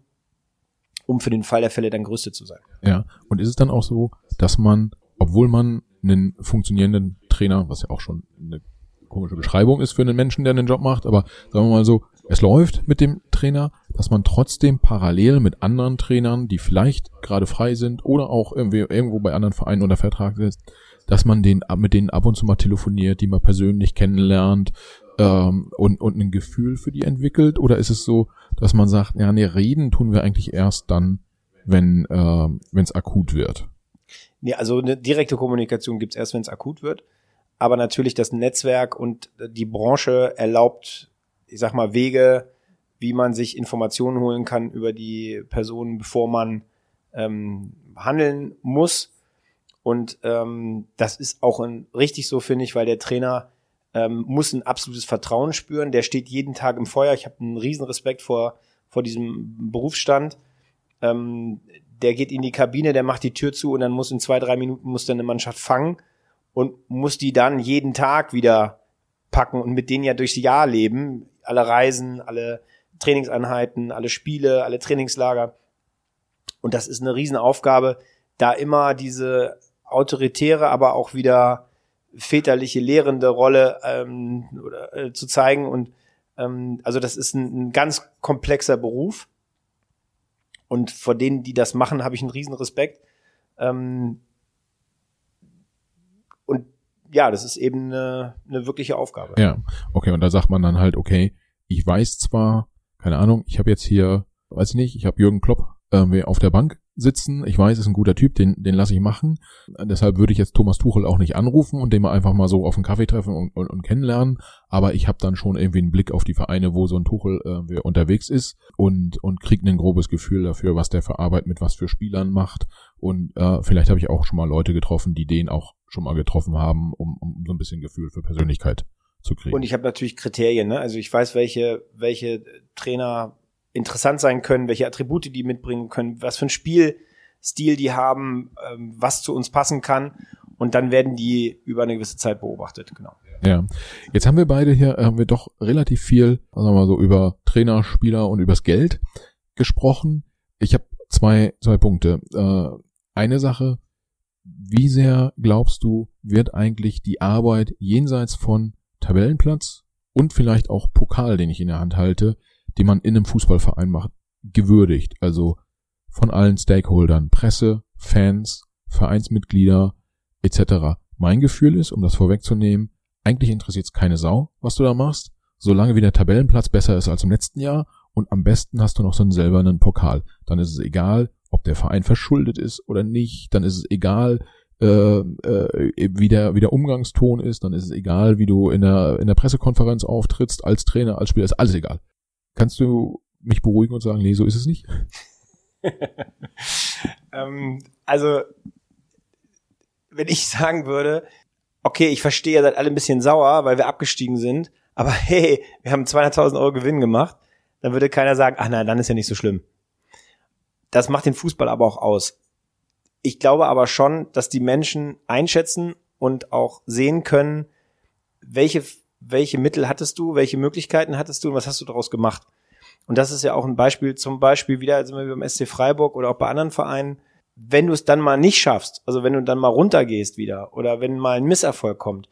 S1: um für den Fall der Fälle dann gerüstet zu sein.
S2: Ja, und ist es dann auch so, dass man, obwohl man einen funktionierenden Trainer, was ja auch schon eine komische Beschreibung ist für einen Menschen, der einen Job macht, aber sagen wir mal so, es läuft mit dem Trainer, dass man trotzdem parallel mit anderen Trainern, die vielleicht gerade frei sind oder auch irgendwie irgendwo bei anderen Vereinen unter Vertrag ist, dass man den mit denen ab und zu mal telefoniert, die mal persönlich kennenlernt ähm, und, und ein Gefühl für die entwickelt? Oder ist es so, dass man sagt, ja, nee, reden tun wir eigentlich erst dann, wenn äh, es akut wird?
S1: Nee, also eine direkte Kommunikation gibt's erst, wenn es akut wird. Aber natürlich das Netzwerk und die Branche erlaubt, ich sag mal, Wege, wie man sich Informationen holen kann über die Personen, bevor man ähm, handeln muss. Und ähm, das ist auch ein, richtig so, finde ich, weil der Trainer ähm, muss ein absolutes Vertrauen spüren. Der steht jeden Tag im Feuer. Ich habe einen riesen Respekt vor, vor diesem Berufsstand. Ähm, der geht in die Kabine, der macht die Tür zu und dann muss in zwei, drei Minuten muss dann eine Mannschaft fangen und muss die dann jeden Tag wieder packen und mit denen ja durchs Jahr leben. Alle Reisen, alle Trainingseinheiten, alle Spiele, alle Trainingslager. Und das ist eine Riesenaufgabe, da immer diese autoritäre, aber auch wieder väterliche lehrende Rolle ähm, oder, äh, zu zeigen. Und ähm, also das ist ein, ein ganz komplexer Beruf. Und vor denen, die das machen, habe ich einen riesen Respekt. Ähm, und ja, das ist eben eine, eine wirkliche Aufgabe.
S2: Ja, okay. Und da sagt man dann halt, okay, ich weiß zwar, keine Ahnung, ich habe jetzt hier, weiß ich nicht, ich habe Jürgen Klopp äh, auf der Bank sitzen. Ich weiß, ist ein guter Typ, den, den lasse ich machen. Deshalb würde ich jetzt Thomas Tuchel auch nicht anrufen und den mal einfach mal so auf einen Kaffee treffen und, und, und kennenlernen. Aber ich habe dann schon irgendwie einen Blick auf die Vereine, wo so ein Tuchel äh, unterwegs ist und, und kriege ein grobes Gefühl dafür, was der für Arbeit mit was für Spielern macht. Und äh, vielleicht habe ich auch schon mal Leute getroffen, die den auch schon mal getroffen haben, um, um so ein bisschen Gefühl für Persönlichkeit zu kriegen.
S1: Und ich habe natürlich Kriterien, ne? Also ich weiß, welche, welche Trainer interessant sein können, welche Attribute die mitbringen können, was für ein Spielstil die haben, ähm, was zu uns passen kann. Und dann werden die über eine gewisse Zeit beobachtet, genau.
S2: Ja, jetzt haben wir beide hier, haben wir doch relativ viel, sagen wir mal so, über Trainer, Spieler und übers Geld gesprochen. Ich habe zwei, zwei Punkte. Äh, eine Sache, wie sehr glaubst du, wird eigentlich die Arbeit jenseits von Tabellenplatz und vielleicht auch Pokal, den ich in der Hand halte, die man in einem Fußballverein macht, gewürdigt. Also von allen Stakeholdern, Presse, Fans, Vereinsmitglieder etc. Mein Gefühl ist, um das vorwegzunehmen, eigentlich interessiert es keine Sau, was du da machst, solange wie der Tabellenplatz besser ist als im letzten Jahr und am besten hast du noch so einen selber einen Pokal. Dann ist es egal, ob der Verein verschuldet ist oder nicht, dann ist es egal, äh, äh, wie, der, wie der Umgangston ist, dann ist es egal, wie du in der, in der Pressekonferenz auftrittst, als Trainer, als Spieler, ist alles egal. Kannst du mich beruhigen und sagen, nee, so ist es nicht?
S1: ähm, also, wenn ich sagen würde, okay, ich verstehe, ihr seid alle ein bisschen sauer, weil wir abgestiegen sind, aber hey, wir haben 200.000 Euro Gewinn gemacht, dann würde keiner sagen, ach nein, dann ist ja nicht so schlimm. Das macht den Fußball aber auch aus. Ich glaube aber schon, dass die Menschen einschätzen und auch sehen können, welche welche Mittel hattest du, welche Möglichkeiten hattest du und was hast du daraus gemacht? Und das ist ja auch ein Beispiel, zum Beispiel wieder sind wir beim SC Freiburg oder auch bei anderen Vereinen, wenn du es dann mal nicht schaffst, also wenn du dann mal runtergehst wieder oder wenn mal ein Misserfolg kommt,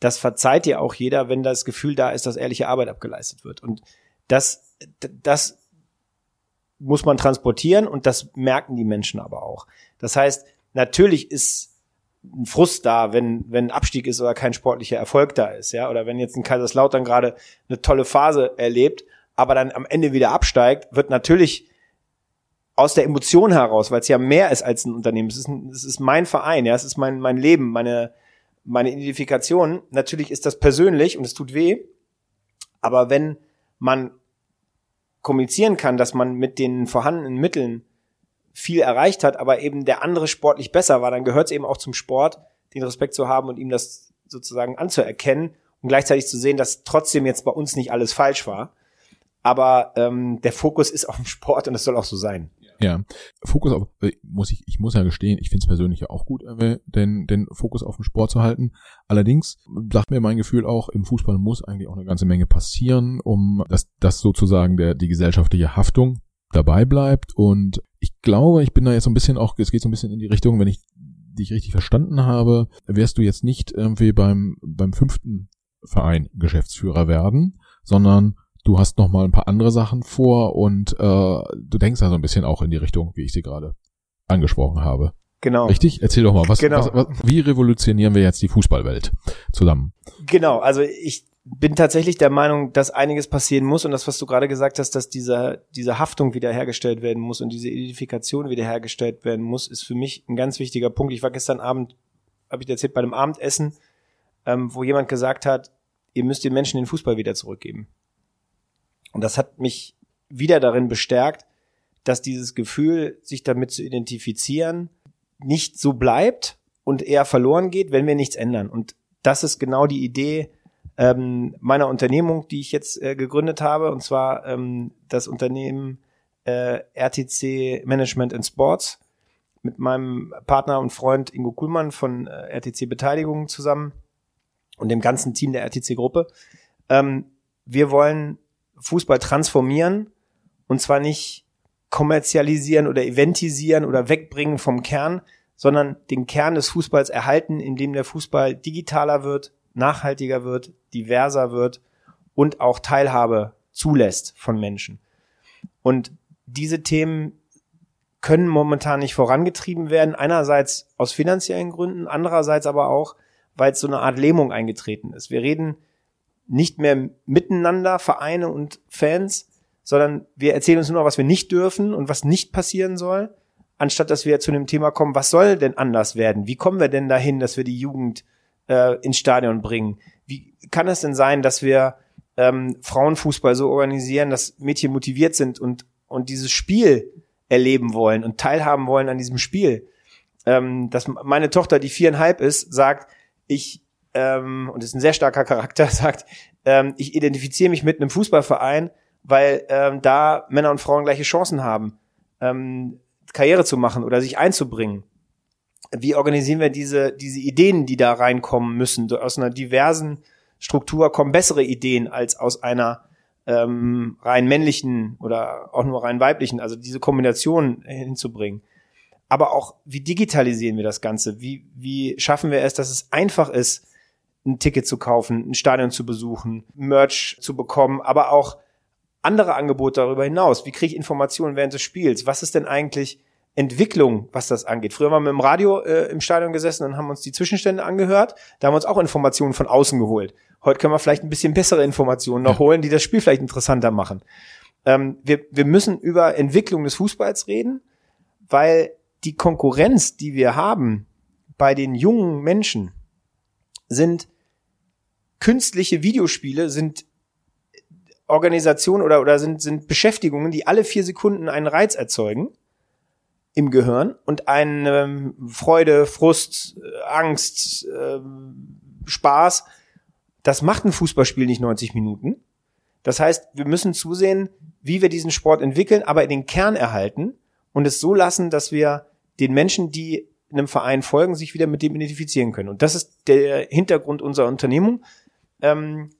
S1: das verzeiht dir auch jeder, wenn das Gefühl da ist, dass ehrliche Arbeit abgeleistet wird. Und das, das muss man transportieren und das merken die Menschen aber auch. Das heißt, natürlich ist ein Frust da, wenn, wenn Abstieg ist oder kein sportlicher Erfolg da ist, ja, oder wenn jetzt ein Kaiserslautern gerade eine tolle Phase erlebt, aber dann am Ende wieder absteigt, wird natürlich aus der Emotion heraus, weil es ja mehr ist als ein Unternehmen. Es ist, ein, es ist mein Verein, ja, es ist mein, mein Leben, meine, meine Identifikation. Natürlich ist das persönlich und es tut weh. Aber wenn man kommunizieren kann, dass man mit den vorhandenen Mitteln viel erreicht hat, aber eben der andere sportlich besser war, dann gehört es eben auch zum Sport, den Respekt zu haben und ihm das sozusagen anzuerkennen und gleichzeitig zu sehen, dass trotzdem jetzt bei uns nicht alles falsch war. Aber ähm, der Fokus ist auf dem Sport und das soll auch so sein.
S2: Ja, Fokus auf, äh, muss ich, ich muss ja gestehen, ich finde es persönlich ja auch gut, äh, den, den Fokus auf den Sport zu halten. Allerdings sagt mir mein Gefühl auch, im Fußball muss eigentlich auch eine ganze Menge passieren, um dass das sozusagen der, die gesellschaftliche Haftung dabei bleibt. Und ich glaube, ich bin da jetzt so ein bisschen auch, es geht so ein bisschen in die Richtung, wenn ich dich richtig verstanden habe, wirst du jetzt nicht irgendwie beim, beim fünften Verein Geschäftsführer werden, sondern du hast noch mal ein paar andere Sachen vor und äh, du denkst also ein bisschen auch in die Richtung, wie ich sie gerade angesprochen habe.
S1: Genau.
S2: Richtig? Erzähl doch mal, was,
S1: Genau.
S2: was, was wie revolutionieren wir jetzt die Fußballwelt zusammen?
S1: Genau, also ich bin tatsächlich der Meinung, dass einiges passieren muss und das, was du gerade gesagt hast, dass diese, diese Haftung wiederhergestellt werden muss und diese Identifikation wiederhergestellt werden muss, ist für mich ein ganz wichtiger Punkt. Ich war gestern Abend, habe ich erzählt, bei einem Abendessen, ähm, wo jemand gesagt hat, ihr müsst den Menschen den Fußball wieder zurückgeben. Und das hat mich wieder darin bestärkt, dass dieses Gefühl, sich damit zu identifizieren, nicht so bleibt und eher verloren geht, wenn wir nichts ändern. Und das ist genau die Idee ähm, meiner Unternehmung, die ich jetzt äh, gegründet habe, und zwar ähm, das Unternehmen äh, RTC Management and Sports mit meinem Partner und Freund Ingo Kuhlmann von äh, RTC Beteiligung zusammen und dem ganzen Team der RTC Gruppe. Ähm, wir wollen Fußball transformieren und zwar nicht kommerzialisieren oder eventisieren oder wegbringen vom Kern, sondern den Kern des Fußballs erhalten, indem der Fußball digitaler wird, nachhaltiger wird, diverser wird und auch Teilhabe zulässt von Menschen. Und diese Themen können momentan nicht vorangetrieben werden. Einerseits aus finanziellen Gründen, andererseits aber auch, weil es so eine Art Lähmung eingetreten ist. Wir reden nicht mehr miteinander, Vereine und Fans, sondern wir erzählen uns nur noch, was wir nicht dürfen und was nicht passieren soll, anstatt dass wir zu dem Thema kommen, was soll denn anders werden? Wie kommen wir denn dahin, dass wir die Jugend äh, ins Stadion bringen? Wie kann es denn sein, dass wir ähm, Frauenfußball so organisieren, dass Mädchen motiviert sind und, und dieses Spiel erleben wollen und teilhaben wollen an diesem Spiel? Ähm, dass meine Tochter, die viereinhalb ist, sagt, ich, ähm, und ist ein sehr starker Charakter, sagt, ähm, ich identifiziere mich mit einem Fußballverein, weil ähm, da Männer und Frauen gleiche Chancen haben, ähm, Karriere zu machen oder sich einzubringen. Wie organisieren wir diese, diese Ideen, die da reinkommen müssen? Aus einer diversen Struktur kommen bessere Ideen als aus einer ähm, rein männlichen oder auch nur rein weiblichen, also diese Kombination hinzubringen. Aber auch, wie digitalisieren wir das Ganze? Wie, wie schaffen wir es, dass es einfach ist, ein Ticket zu kaufen, ein Stadion zu besuchen, Merch zu bekommen, aber auch andere Angebote darüber hinaus. Wie kriege ich Informationen während des Spiels? Was ist denn eigentlich Entwicklung, was das angeht? Früher waren wir im Radio äh, im Stadion gesessen und haben uns die Zwischenstände angehört. Da haben wir uns auch Informationen von außen geholt. Heute können wir vielleicht ein bisschen bessere Informationen noch holen, die das Spiel vielleicht interessanter machen. Ähm, wir, wir müssen über Entwicklung des Fußballs reden, weil die Konkurrenz, die wir haben bei den jungen Menschen, sind künstliche Videospiele, sind Organisationen oder, oder sind, sind Beschäftigungen, die alle vier Sekunden einen Reiz erzeugen im Gehirn und eine ähm, Freude, Frust, äh, Angst, ähm, Spaß. Das macht ein Fußballspiel nicht 90 Minuten. Das heißt, wir müssen zusehen, wie wir diesen Sport entwickeln, aber den Kern erhalten und es so lassen, dass wir den Menschen, die einem Verein folgen, sich wieder mit dem identifizieren können. Und das ist der Hintergrund unserer Unternehmung, ähm,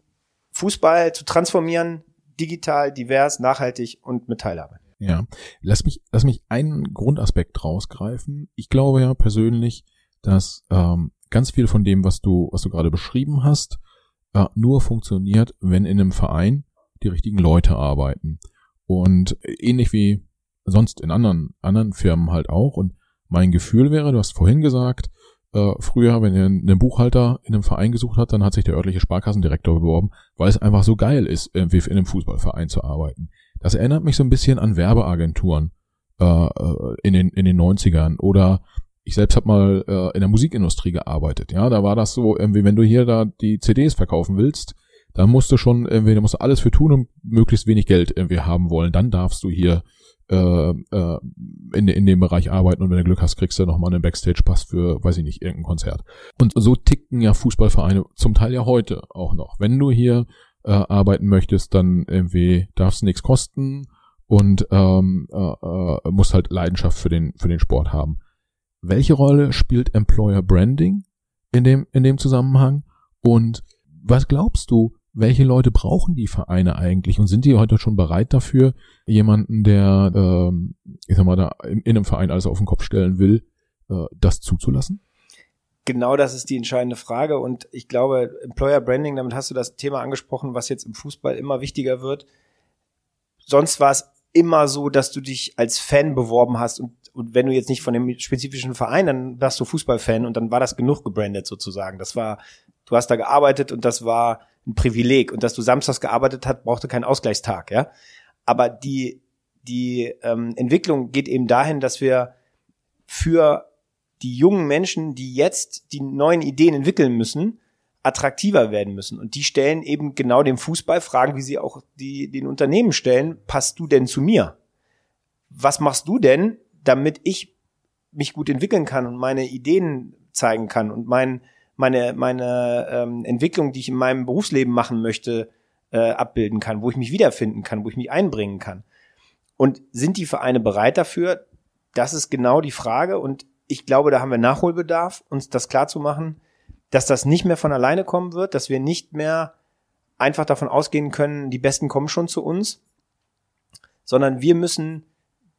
S1: Fußball zu transformieren, digital, divers, nachhaltig und mit Teilhabe.
S2: Ja, lass mich, lass mich einen Grundaspekt rausgreifen. Ich glaube ja persönlich, dass ähm, ganz viel von dem, was du, was du gerade beschrieben hast, äh, nur funktioniert, wenn in einem Verein die richtigen Leute arbeiten. Und ähnlich wie sonst in anderen, anderen Firmen halt auch. Und mein Gefühl wäre, du hast vorhin gesagt, äh, früher, wenn ihr einen Buchhalter in einem Verein gesucht hat, dann hat sich der örtliche Sparkassendirektor beworben, weil es einfach so geil ist, in einem Fußballverein zu arbeiten. Das erinnert mich so ein bisschen an Werbeagenturen äh, äh, in, den, in den 90ern oder ich selbst habe mal äh, in der Musikindustrie gearbeitet. Ja, da war das so, irgendwie, wenn du hier da die CDs verkaufen willst, dann musst du schon irgendwie, da musst du alles für tun und möglichst wenig Geld irgendwie haben wollen. Dann darfst du hier äh, äh, in, in dem Bereich arbeiten und wenn du Glück hast, kriegst du nochmal einen Backstage-Pass für, weiß ich nicht, irgendein Konzert. Und so ticken ja Fußballvereine zum Teil ja heute auch noch. Wenn du hier äh, arbeiten möchtest, dann irgendwie darfst du nichts kosten und ähm, äh, äh, musst halt Leidenschaft für den, für den Sport haben. Welche Rolle spielt Employer Branding in dem, in dem Zusammenhang? Und was glaubst du, welche Leute brauchen die Vereine eigentlich und sind die heute schon bereit dafür, jemanden, der, ähm, ich sag mal, da in, in einem Verein alles auf den Kopf stellen will, äh, das zuzulassen?
S1: Genau das ist die entscheidende Frage. Und ich glaube, Employer Branding, damit hast du das Thema angesprochen, was jetzt im Fußball immer wichtiger wird. Sonst war es immer so, dass du dich als Fan beworben hast und, und wenn du jetzt nicht von dem spezifischen Verein, dann warst du Fußballfan und dann war das genug gebrandet sozusagen. Das war, du hast da gearbeitet und das war ein Privileg und dass du samstags gearbeitet hast, brauchte keinen Ausgleichstag, ja. Aber die die ähm, Entwicklung geht eben dahin, dass wir für die jungen Menschen, die jetzt die neuen Ideen entwickeln müssen, attraktiver werden müssen. Und die stellen eben genau dem Fußball Fragen, wie sie auch die, den Unternehmen stellen. Passt du denn zu mir? Was machst du denn, damit ich mich gut entwickeln kann und meine Ideen zeigen kann und mein, meine, meine ähm, Entwicklung, die ich in meinem Berufsleben machen möchte, äh, abbilden kann, wo ich mich wiederfinden kann, wo ich mich einbringen kann. Und sind die Vereine bereit dafür? Das ist genau die Frage. Und ich glaube, da haben wir Nachholbedarf, uns das klar zu machen, dass das nicht mehr von alleine kommen wird, dass wir nicht mehr einfach davon ausgehen können, die Besten kommen schon zu uns, sondern wir müssen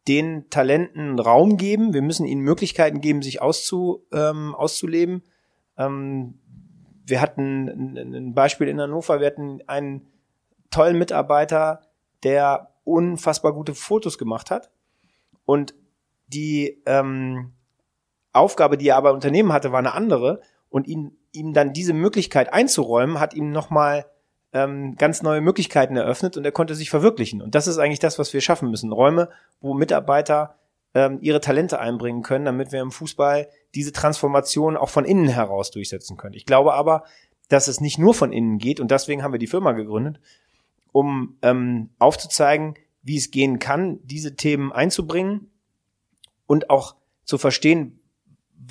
S1: den Talenten Raum geben, wir müssen ihnen Möglichkeiten geben, sich auszu, ähm, auszuleben. Ähm, wir hatten ein Beispiel in Hannover, wir hatten einen tollen Mitarbeiter, der unfassbar gute Fotos gemacht hat. Und die ähm, Aufgabe, die er aber Unternehmen hatte, war eine andere. Und ihn, ihm dann diese Möglichkeit einzuräumen, hat ihm nochmal ähm, ganz neue Möglichkeiten eröffnet und er konnte sich verwirklichen. Und das ist eigentlich das, was wir schaffen müssen. Räume, wo Mitarbeiter ähm, ihre Talente einbringen können, damit wir im Fußball diese Transformation auch von innen heraus durchsetzen können. Ich glaube aber, dass es nicht nur von innen geht und deswegen haben wir die Firma gegründet, um ähm, aufzuzeigen, wie es gehen kann, diese Themen einzubringen und auch zu verstehen,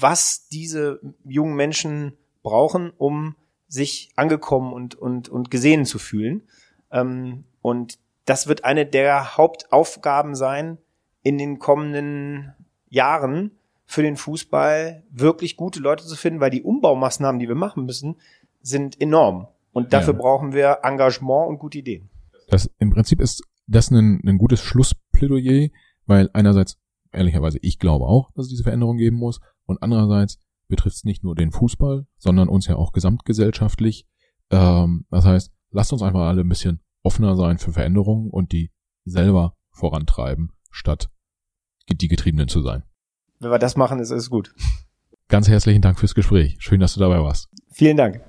S1: was diese jungen Menschen brauchen, um sich angekommen und, und, und gesehen zu fühlen. Ähm, und das wird eine der Hauptaufgaben sein in den kommenden Jahren für den Fußball, wirklich gute Leute zu finden, weil die Umbaumaßnahmen, die wir machen müssen, sind enorm. Und dafür ja. brauchen wir Engagement und gute Ideen.
S2: Das im Prinzip ist das ein, ein gutes Schlussplädoyer, weil einerseits, ehrlicherweise, ich glaube auch, dass es diese Veränderung geben muss und andererseits betrifft es nicht nur den Fußball, sondern uns ja auch gesamtgesellschaftlich. Ähm, das heißt, lasst uns einfach alle ein bisschen offener sein für Veränderungen und die selber vorantreiben, statt die Getriebenen zu sein.
S1: Wenn wir das machen, ist es gut.
S2: Ganz herzlichen Dank fürs Gespräch. Schön, dass du dabei warst.
S1: Vielen Dank.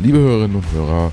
S2: Liebe Hörerinnen und Hörer,